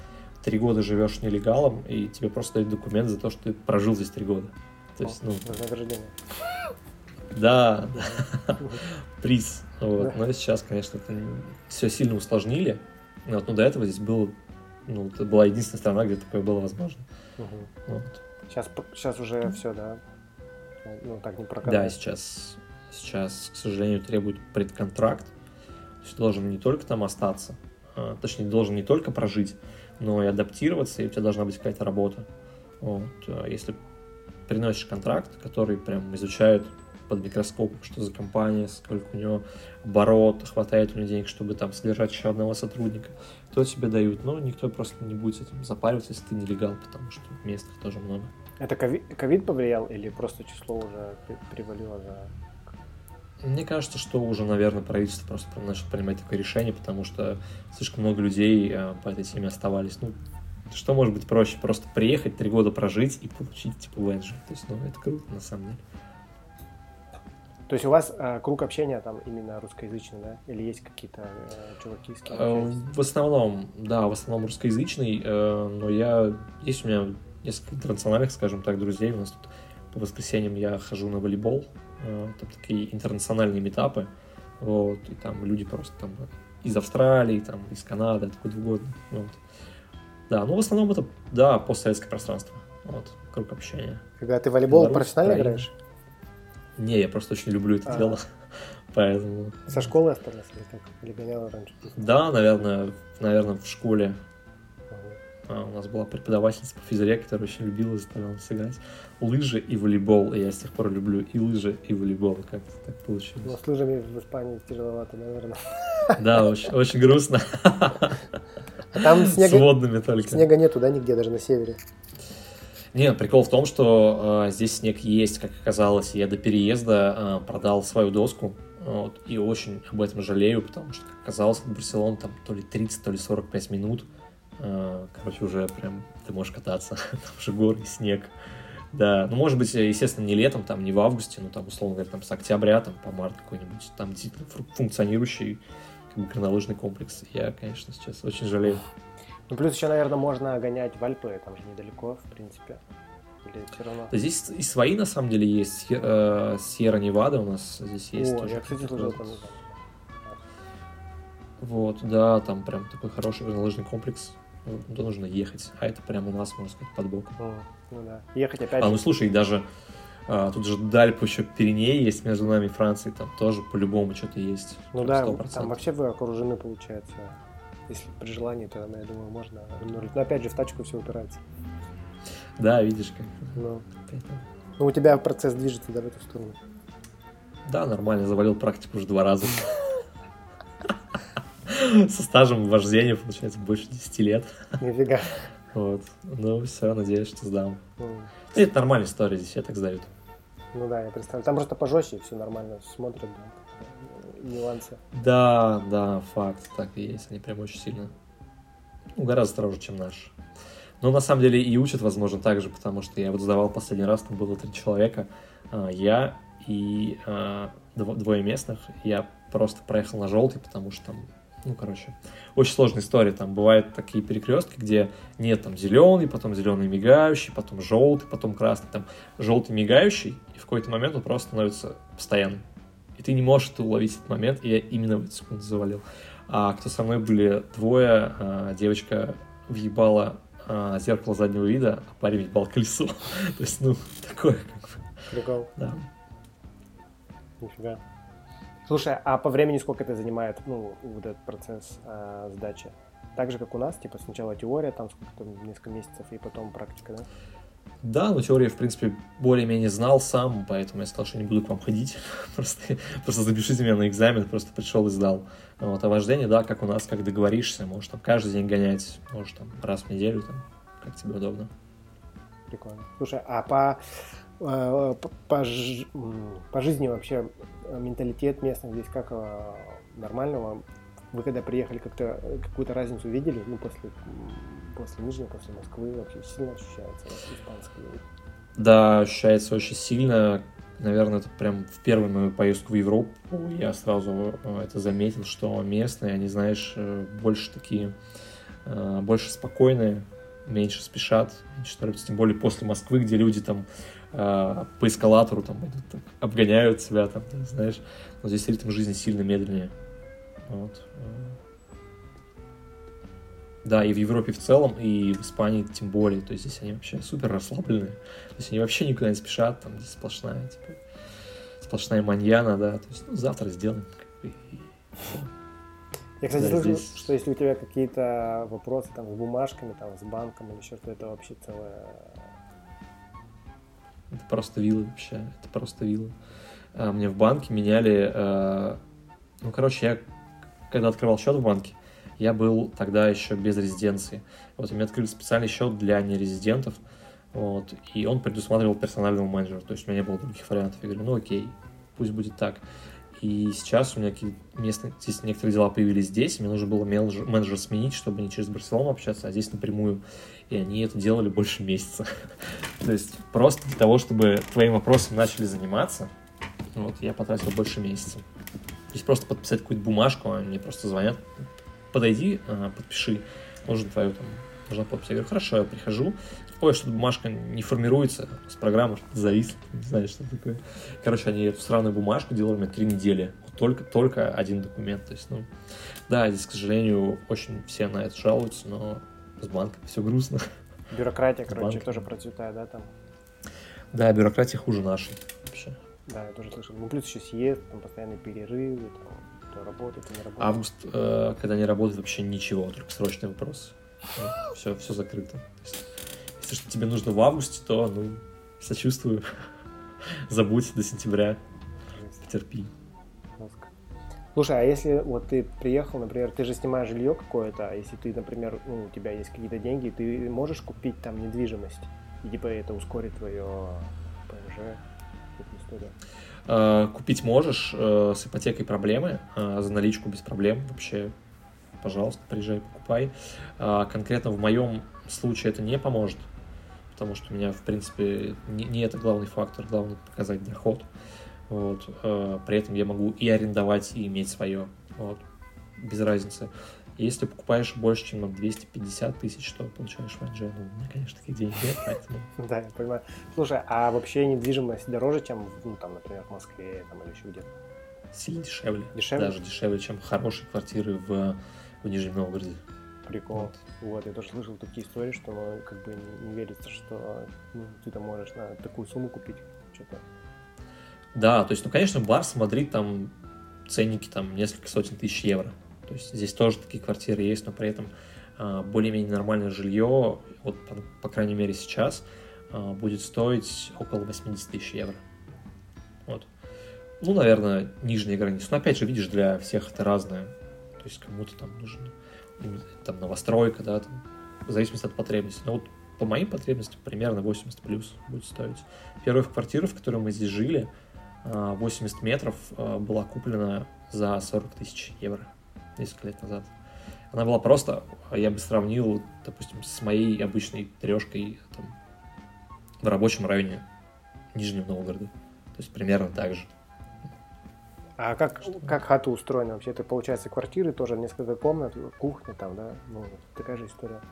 три года живешь нелегалом, и тебе просто дают документ за то, что ты прожил здесь три года. То есть, ну... Вознаграждение. Да, да. приз. Вот. Но сейчас, конечно, это все сильно усложнили. Вот, но до этого здесь было, ну, это была единственная страна, где такое было возможно. Угу. Вот. Сейчас, сейчас уже все, да? Ну, так не прокатывает. Да, сейчас, сейчас, к сожалению, требует предконтракт. То есть должен не только там остаться, а, точнее, должен не только прожить, но и адаптироваться, и у тебя должна быть какая-то работа. Вот. А если приносишь контракт, который прям изучают под микроскопом, что за компания, сколько у него оборот, хватает у него денег, чтобы там содержать еще одного сотрудника, то тебе дают. Но никто просто не будет с этим запариваться, если ты нелегал, потому что мест тоже много. Это ковид повлиял или просто число уже привалило за... Мне кажется, что уже, наверное, правительство просто начало принимать такое решение, потому что слишком много людей а, по этой теме оставались. Ну, что может быть проще? Просто приехать, три года прожить и получить, типа, ВНЖ. То есть, ну, это круто, на самом деле. То есть у вас э, круг общения там именно русскоязычный, да? Или есть какие-то э, чуваки с кем э, В основном, да, в основном русскоязычный, э, но я... Есть у меня несколько интернациональных, скажем так, друзей. У нас тут по воскресеньям я хожу на волейбол. Э, там такие интернациональные метапы. Вот, и там люди просто там из Австралии, там, из Канады, откуда угодно. Вот. Да, ну в основном это, да, постсоветское пространство. Вот, круг общения. Когда ты волейбол Беларусь, профессионально Украина. играешь? Не, я просто очень люблю это а. дело. Поэтому... Со школы остались или как? Или гонял раньше? Да, наверное, наверное, в школе. А, у нас была преподавательница по физре, которая очень любила заставляла нас играть. Лыжи и волейбол. И я с тех пор люблю и лыжи, и волейбол. Как-то так получилось. Но с лыжами в Испании тяжеловато, наверное. Да, очень, очень грустно. А там снега, С водными только. снега нету, да, нигде, даже на севере? Нет, прикол в том, что э, здесь снег есть, как оказалось. Я до переезда э, продал свою доску. Вот, и очень об этом жалею, потому что, как оказалось, от Барселоны там то ли 30, то ли 45 минут. Э, короче, уже прям ты можешь кататься. там уже горы, снег. Да, ну, может быть, естественно, не летом, там, не в августе, но там, условно говоря, там, с октября, там, по март какой-нибудь, там, действительно функционирующий как бы, горнолыжный комплекс. Я, конечно, сейчас очень жалею. Ну, плюс еще, наверное, можно гонять в Альпы, там же недалеко, в принципе. Или все равно? Здесь и свои, на самом деле, есть. Э, Сьерра Невада у нас здесь есть. О, тоже. я, кстати, служил там. Вот, да, там прям такой хороший горнолыжный комплекс. Туда нужно ехать, а это прямо у нас, можно сказать, под боком. О, ну да. Ехать опять А, ну слушай, даже а, тут же Дальп еще Пиреней есть между нами и Францией, там тоже по-любому что-то есть. Ну да, 100%. там вообще вы окружены, получается. Если при желании, то, я думаю, можно регулировать. Но опять же, в тачку все упирается. Да, видишь как. Ну. ну, у тебя процесс движется, да, в эту сторону? Да, нормально, завалил практику уже два раза. Со стажем вождения, получается, больше 10 лет. Нифига. Вот. Ну, все, надеюсь, что сдам. Ну, это нормальная история, здесь все так сдают. Ну да, я представляю. Там просто пожестче, все нормально смотрят, да нюансы. Да, да, факт, так и есть. Они прям очень сильно, ну, гораздо строже, чем наш. Но на самом деле и учат, возможно, так же, потому что я вот сдавал последний раз, там было три человека, а, я и а, двое местных, я просто проехал на желтый, потому что там, ну, короче, очень сложная история, там бывают такие перекрестки, где нет там зеленый, потом зеленый мигающий, потом желтый, потом красный, там желтый мигающий, и в какой-то момент он просто становится постоянным и ты не можешь это уловить этот момент, и я именно в эту секунду завалил. А кто со мной были двое, а, девочка въебала а, зеркало заднего вида, а парень въебал колесо. То есть, ну, такое как бы. Прикол. Да. Нифига. Слушай, а по времени сколько это занимает, ну, вот этот процесс э, сдачи? Так же, как у нас, типа сначала теория, там сколько-то, несколько месяцев, и потом практика, да? Да, но теорию, в принципе, более-менее знал сам, поэтому я сказал, что не буду к вам ходить. просто, просто запишите меня на экзамен, просто пришел и сдал. Вот, а вождение, да, как у нас, как договоришься, можешь там каждый день гонять, можешь там раз в неделю, там, как тебе удобно. Прикольно. Слушай, а по, э, по, по, жизни вообще э, менталитет местных здесь как э, нормально вам? Вы когда приехали, как-то какую-то разницу видели, ну, после после Нижнего, после Москвы вообще сильно ощущается испанский язык? Да, ощущается очень сильно. Наверное, это прям в первую мою поездку в Европу я сразу э, это заметил, что местные, они, знаешь, э, больше такие, э, больше спокойные, меньше спешат, меньше торопятся, тем более после Москвы, где люди там по эскалатору там идут, так, обгоняют себя, там, знаешь, но здесь ритм жизни сильно медленнее. Вот. Да, и в Европе в целом, и в Испании тем более. То есть здесь они вообще супер расслабленные. То есть они вообще никуда не спешат, там здесь сплошная, типа, сплошная маньяна, да. То есть, ну, завтра сделаем. Я, кстати, да, слышал, здесь... что если у тебя какие-то вопросы там с бумажками, там, с банком или что-то, это вообще целая... Это просто вилла вообще, это просто вилла. А, мне в банке меняли... А... Ну, короче, я когда открывал счет в банке, я был тогда еще без резиденции. Вот, мне открыли специальный счет для нерезидентов, вот, и он предусматривал персонального менеджера, то есть у меня не было других вариантов. Я говорю, ну окей, пусть будет так. И сейчас у меня местные, здесь некоторые дела появились здесь, мне нужно было менеджер, менеджера сменить, чтобы не через Барселону общаться, а здесь напрямую. И они это делали больше месяца. То есть просто для того, чтобы твоим вопросом начали заниматься, Вот, я потратил больше месяца. То есть просто подписать какую-то бумажку, они мне просто звонят, подойди, а, подпиши, нужен твою там, нужна подпись. Я говорю, хорошо, я прихожу, ой, что бумажка не формируется, с программы что-то зависло, не знаю, что такое. Короче, они эту странную бумажку делали мне три недели, только, только один документ, то есть, ну, да, здесь, к сожалению, очень все на это жалуются, но с банком все грустно. Бюрократия, короче, тоже процветает, да, там? Да, бюрократия хуже нашей вообще. Да, я тоже слышал. Ну, плюс еще съезд, там постоянные перерывы, там, то работает, не работает. Август, э, когда не работает вообще ничего, только срочный вопрос. Все, все закрыто. Если что тебе нужно в августе, то, ну, сочувствую. Забудь до сентября. Терпи. Слушай, а если вот ты приехал, например, ты же снимаешь жилье какое-то, а если ты, например, ну, у тебя есть какие-то деньги, ты можешь купить там недвижимость, и типа это ускорит твое ПМЖ, история? А, купить можешь, э, с ипотекой проблемы, а, за наличку без проблем вообще, пожалуйста, приезжай, покупай. Конкретно в моем случае это не поможет, потому что у меня, в принципе, не, не это главный фактор, главное показать доход. Вот. Э, при этом я могу и арендовать, и иметь свое. Вот. Без разницы. Если покупаешь больше, чем на 250 тысяч, что получаешь в Анже? Ну, у меня, конечно, таких денег нет, поэтому... Да, я понимаю. Слушай, а вообще недвижимость дороже, чем, ну, там, например, в Москве там, или еще где? Сильно дешевле. Дешевле? Даже дешевле, чем хорошие квартиры в, в Нижнем Новгороде. Прикол. Вот. вот, я тоже слышал такие истории, что ну, как бы не верится, что ну, ты там можешь на такую сумму купить что-то. Да, то есть, ну, конечно, Барс, Мадрид, там ценники там несколько сотен тысяч евро. То есть здесь тоже такие квартиры есть, но при этом а, более-менее нормальное жилье, вот по, по крайней мере сейчас, а, будет стоить около 80 тысяч евро. Вот. Ну, наверное, нижняя граница. Но опять же, видишь, для всех это разное. То есть кому-то там нужен там новостройка, да, там, в зависимости от потребностей. Но вот по моим потребностям примерно 80 плюс будет стоить. Первая квартира, в которой мы здесь жили, 80 а, метров была куплена за 40 тысяч евро несколько лет назад. Она была просто, я бы сравнил, допустим, с моей обычной трешкой там, в рабочем районе Нижнего Новгорода. То есть примерно так же. А как, как хата устроена вообще? Это получается квартиры тоже несколько комнат, кухня там, да? Ну, такая же история.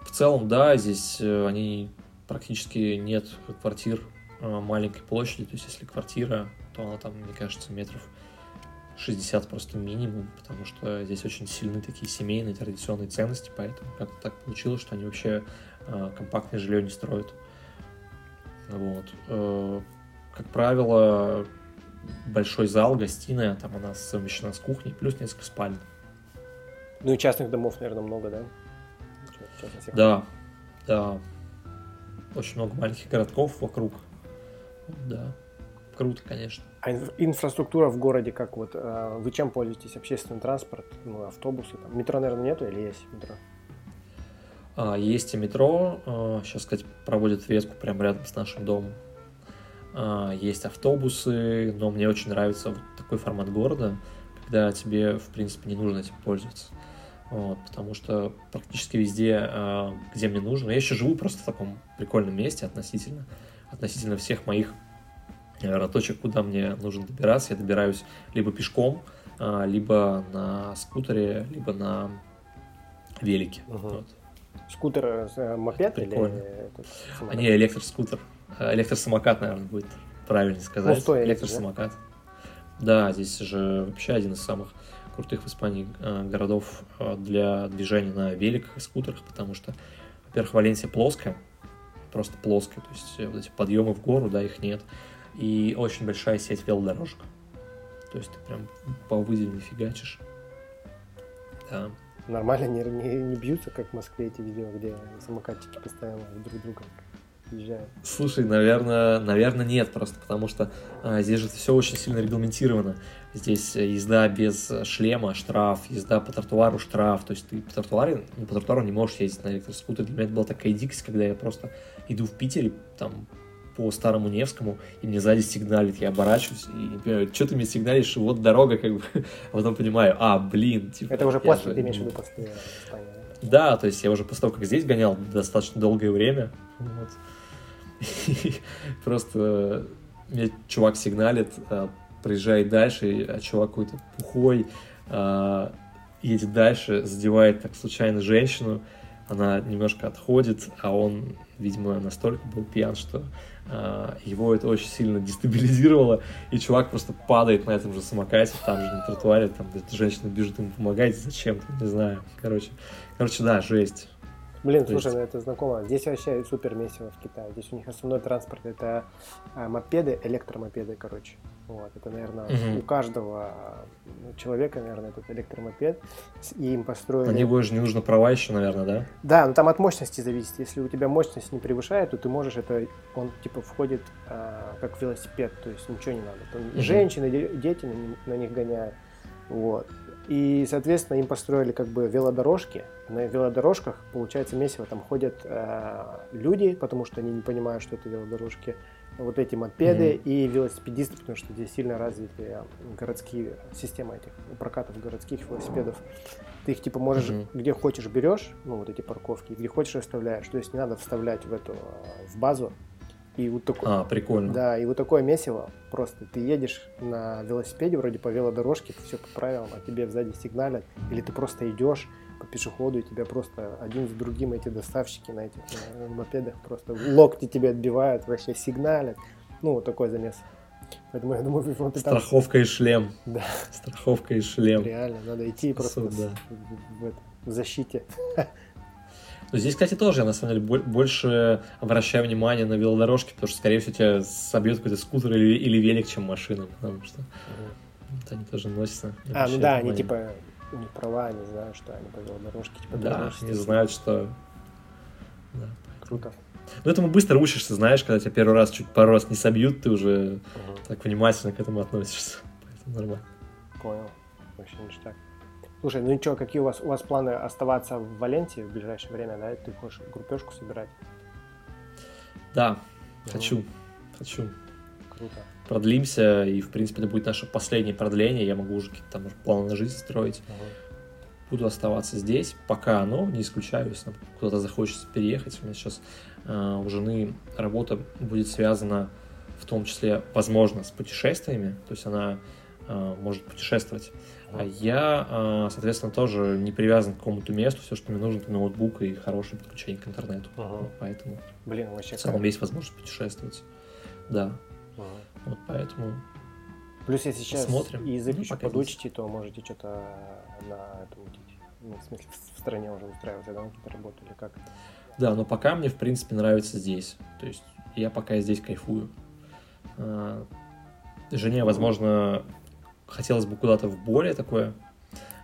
В целом, да, здесь э, они практически нет квартир Э, маленькой площади, то есть если квартира, то она там, мне кажется, метров 60 просто минимум, потому что здесь очень сильны такие семейные традиционные ценности, поэтому как-то так получилось, что они вообще э, компактное жилье не строят. Вот. Э, как правило, большой зал, гостиная, там она совмещена с кухней, плюс несколько спален. Ну и частных домов, наверное, много, да? Да, да. Очень много маленьких городков вокруг. Да, круто, конечно. А инфраструктура в городе как вот? Э, вы чем пользуетесь? Общественный транспорт, ну, автобусы? Там. Метро, наверное, нету или есть метро? А, есть и метро. Сейчас, а, кстати, проводят ветку прямо рядом с нашим домом. А, есть автобусы, но мне очень нравится вот такой формат города, когда тебе, в принципе, не нужно этим пользоваться. Вот, потому что практически везде, где мне нужно, я еще живу просто в таком прикольном месте относительно, относительно всех моих точек, куда мне нужно добираться. Я добираюсь либо пешком, а, либо на скутере, либо на велике. Угу. Вот. Скутер э, мопед Прикольно. или а, не, электроскутер. Электросамокат, наверное, будет правильно сказать. Ну, Электросамокат. Да? да, здесь же вообще один из самых крутых в Испании городов для движения на великах и скутерах, потому что, во-первых, Валенсия плоская, просто плоская, то есть вот эти подъемы в гору, да, их нет. И очень большая сеть велодорожек. То есть ты прям по выделенной фигачишь. Да. Нормально не, не, не бьются, как в Москве эти видео, где самокатчики постоянно друг друга езжают. Слушай, наверное, наверное нет, просто потому что а, здесь же все очень сильно регламентировано. Здесь езда без шлема, штраф, езда по тротуару, штраф. То есть ты по тротуару, ну, по тротуару не можешь ездить на электроскутере. Для меня это была такая дикость, когда я просто иду в Питере, там, по Старому Невскому, и мне сзади сигналит, я оборачиваюсь и не понимаю, что ты мне сигналишь, вот дорога, как бы, а потом понимаю, а, блин, типа... Это уже после, же... ты имеешь в виду после Да, то есть я уже после того, как здесь гонял достаточно долгое время, вот, просто мне чувак сигналит, э, проезжает дальше, а чувак какой-то пухой, э, едет дальше, задевает так случайно женщину, она немножко отходит, а он, видимо, настолько был пьян, что его это очень сильно дестабилизировало, и чувак просто падает на этом же самокате, там же на тротуаре, там женщина бежит ему помогать зачем-то, не знаю, короче, короче, да, жесть. Блин, То слушай, есть... ну это знакомо. Здесь вообще супер месиво в Китае. Здесь у них основной транспорт это а, мопеды, электромопеды, короче. Вот, это, наверное, угу. у каждого ну, человека, наверное, этот электромопед. И им построили... На него же не нужно права еще, наверное, да? Да, но там от мощности зависит. Если у тебя мощность не превышает, то ты можешь это... Он типа входит а, как велосипед, то есть ничего не надо. Там угу. Женщины, дети на, на них гоняют. Вот. И, соответственно, им построили как бы велодорожки. На велодорожках, получается, месиво там ходят э, люди, потому что они не понимают, что это велодорожки, вот эти мопеды mm-hmm. и велосипедисты, потому что здесь сильно развиты городские системы этих прокатов городских велосипедов. Ты их типа можешь mm-hmm. где хочешь берешь, ну вот эти парковки, где хочешь оставляешь. То есть не надо вставлять в эту в базу и вот такое, а, прикольно. Да, и вот такое месиво. Просто ты едешь на велосипеде, вроде по велодорожке, все по правилам, а тебе сзади сигналят. Или ты просто идешь по пешеходу, и тебя просто один за другим эти доставщики на этих на мопедах просто локти тебе отбивают, вообще сигналят. Ну, вот такой замес. Поэтому я думаю, вот там... Страховка и шлем. Да. Страховка и шлем. Реально, надо идти просто Суд, да. в, в, в защите. Но здесь, кстати, тоже я на самом деле больше обращаю внимание на велодорожки, потому что, скорее всего, тебя собьет какой-то скутер или, или велик, чем машина, потому что вот они тоже носятся. А, ну да, они типа у них права, не знаю, что они по велодорожке. Типа, да, не знают, что... Да, Круто. Ну, этому быстро учишься, знаешь, когда тебя первый раз, чуть пару раз не собьют, ты уже угу. так внимательно к этому относишься. Поэтому нормально. Понял. Вообще ништяк. Слушай, ну и что, какие у вас, у вас планы оставаться в Валенте в ближайшее время, да? Ты хочешь группешку собирать? Да, угу. хочу, хочу. Круто. Продлимся, и, в принципе, это будет наше последнее продление, я могу уже какие-то там планы на жизнь строить. Угу. Буду оставаться здесь, пока, но не исключаю, если куда-то захочется переехать. У меня сейчас э, у жены работа будет связана в том числе, возможно, с путешествиями, то есть она э, может путешествовать я, а, соответственно, тоже не привязан к какому-то месту. Все, что мне нужно, это ноутбук и хорошее подключение к интернету. Ага. Поэтому Блин, вообще в целом есть возможность путешествовать. Да. Ага. Вот поэтому Плюс, если сейчас Смотрим. язык ну, еще подучите, то можете что-то на этом ну, в смысле, в стране уже устраиваться, да, какие-то работы или как? Да, но пока мне, в принципе, нравится здесь. То есть я пока здесь кайфую. А, жене, возможно, хотелось бы куда-то в более такое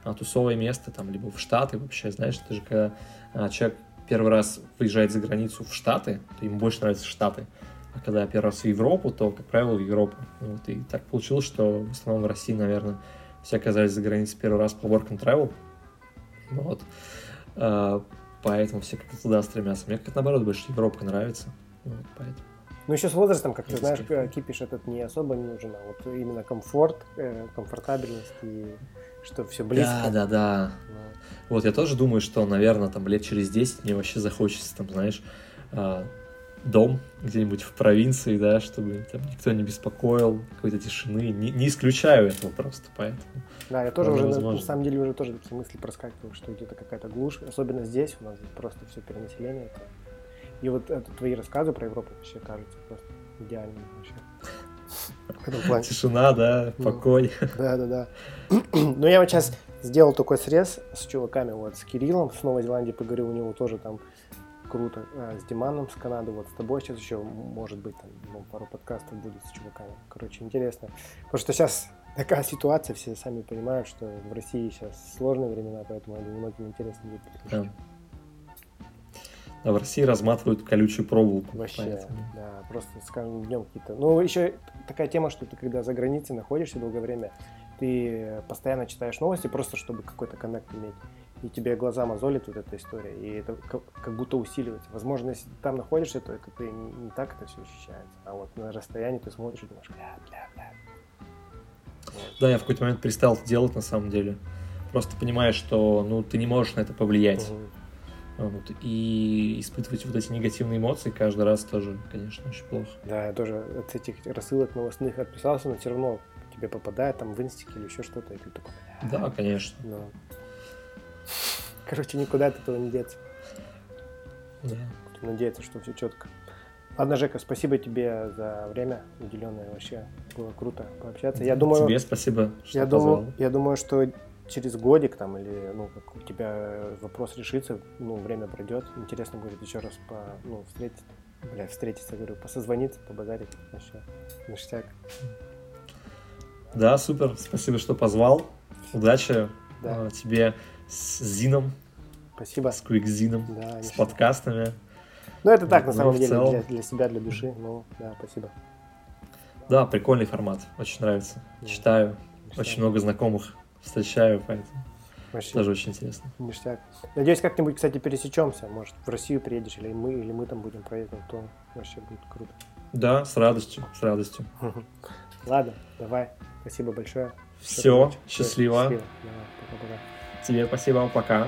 а, тусовое место, там, либо в Штаты вообще, знаешь, это же когда а, человек первый раз выезжает за границу в Штаты, то ему больше нравятся Штаты, а когда первый раз в Европу, то, как правило, в Европу. Вот, и так получилось, что в основном в России, наверное, все оказались за границей первый раз по work and travel. Вот. А, поэтому все как-то туда стремятся. Мне как наоборот больше Европа нравится. Вот, поэтому. Ну, еще с возрастом, как ты знаешь, кипиш этот не особо не нужен, а вот именно комфорт, э, комфортабельность и что все близко. Да, да, да. Вот я тоже думаю, что, наверное, там лет через 10 мне вообще захочется, там, знаешь, а, дом где-нибудь в провинции, да, чтобы там никто не беспокоил, какой-то тишины. Не, не исключаю этого просто, поэтому. Да, я тоже уже, возможно. на самом деле, уже тоже такие мысли проскакивают, что где-то какая-то глушь, особенно здесь у нас просто все перенаселение. Это и вот это, твои рассказы про Европу вообще кажутся просто идеальными вообще. Тишина, да, покой. Да, да, да. Ну, я вот сейчас сделал такой срез с чуваками, вот, с Кириллом с Новой Зеландии поговорил, у него тоже там круто. А, с Диманом с Канады, вот с тобой сейчас еще, может быть, там ну, пару подкастов будет с чуваками. Короче, интересно. Потому что сейчас такая ситуация, все сами понимают, что в России сейчас сложные времена, поэтому многим интересно будет послушать. Да а в России разматывают колючую проволоку. Вообще, поэтому. да, просто с каждым днем какие-то... Ну, еще такая тема, что ты когда за границей находишься долгое время, ты постоянно читаешь новости просто, чтобы какой-то коннект иметь. И тебе глаза мозолит вот эта история, и это как будто усиливается. Возможно, если ты там находишься, то это ты не, не так это все ощущается. А вот на расстоянии ты смотришь и думаешь, бля, бля, бля. Вот. Да, я в какой-то момент перестал это делать на самом деле. Просто понимаешь, что ну, ты не можешь на это повлиять. Угу. Вот. И испытывать вот эти негативные эмоции каждый раз тоже, конечно, очень плохо. Да, я тоже от этих рассылок новостных отписался, но все равно тебе попадает там в инстике или еще что-то, и ты такой... Да, конечно. Но... Короче, никуда от этого не деться. Да. Надеяться, что все четко. Ладно, Жека, спасибо тебе за время уделенное. Вообще было круто пообщаться. Я думаю, тебе спасибо, что я позвал. думаю, я думаю, что через годик там или ну как у тебя вопрос решится, ну время пройдет, интересно будет еще раз по ну встретиться, бля встретиться, говорю, посозвониться, побазарить вообще ништяк. Да, супер, спасибо, что позвал. Удачи да. тебе с Зином. Спасибо. С Квикзином, да, с подкастами. Ну, это так, на ну, самом деле, для, для себя, для души. Ну, да, спасибо. Да, прикольный формат. Очень нравится. Да. Читаю. Ништяк. Очень много знакомых встречаю, поэтому Вообще, тоже очень интересно. Ништяк. Надеюсь, как-нибудь, кстати, пересечемся. Может, в Россию приедешь, или мы, или мы там будем проездом, то вообще будет круто. Да, с радостью, с радостью. Ладно, давай. Спасибо большое. Все, счастливо. счастливо. Давай, пока-пока. Тебе спасибо, пока.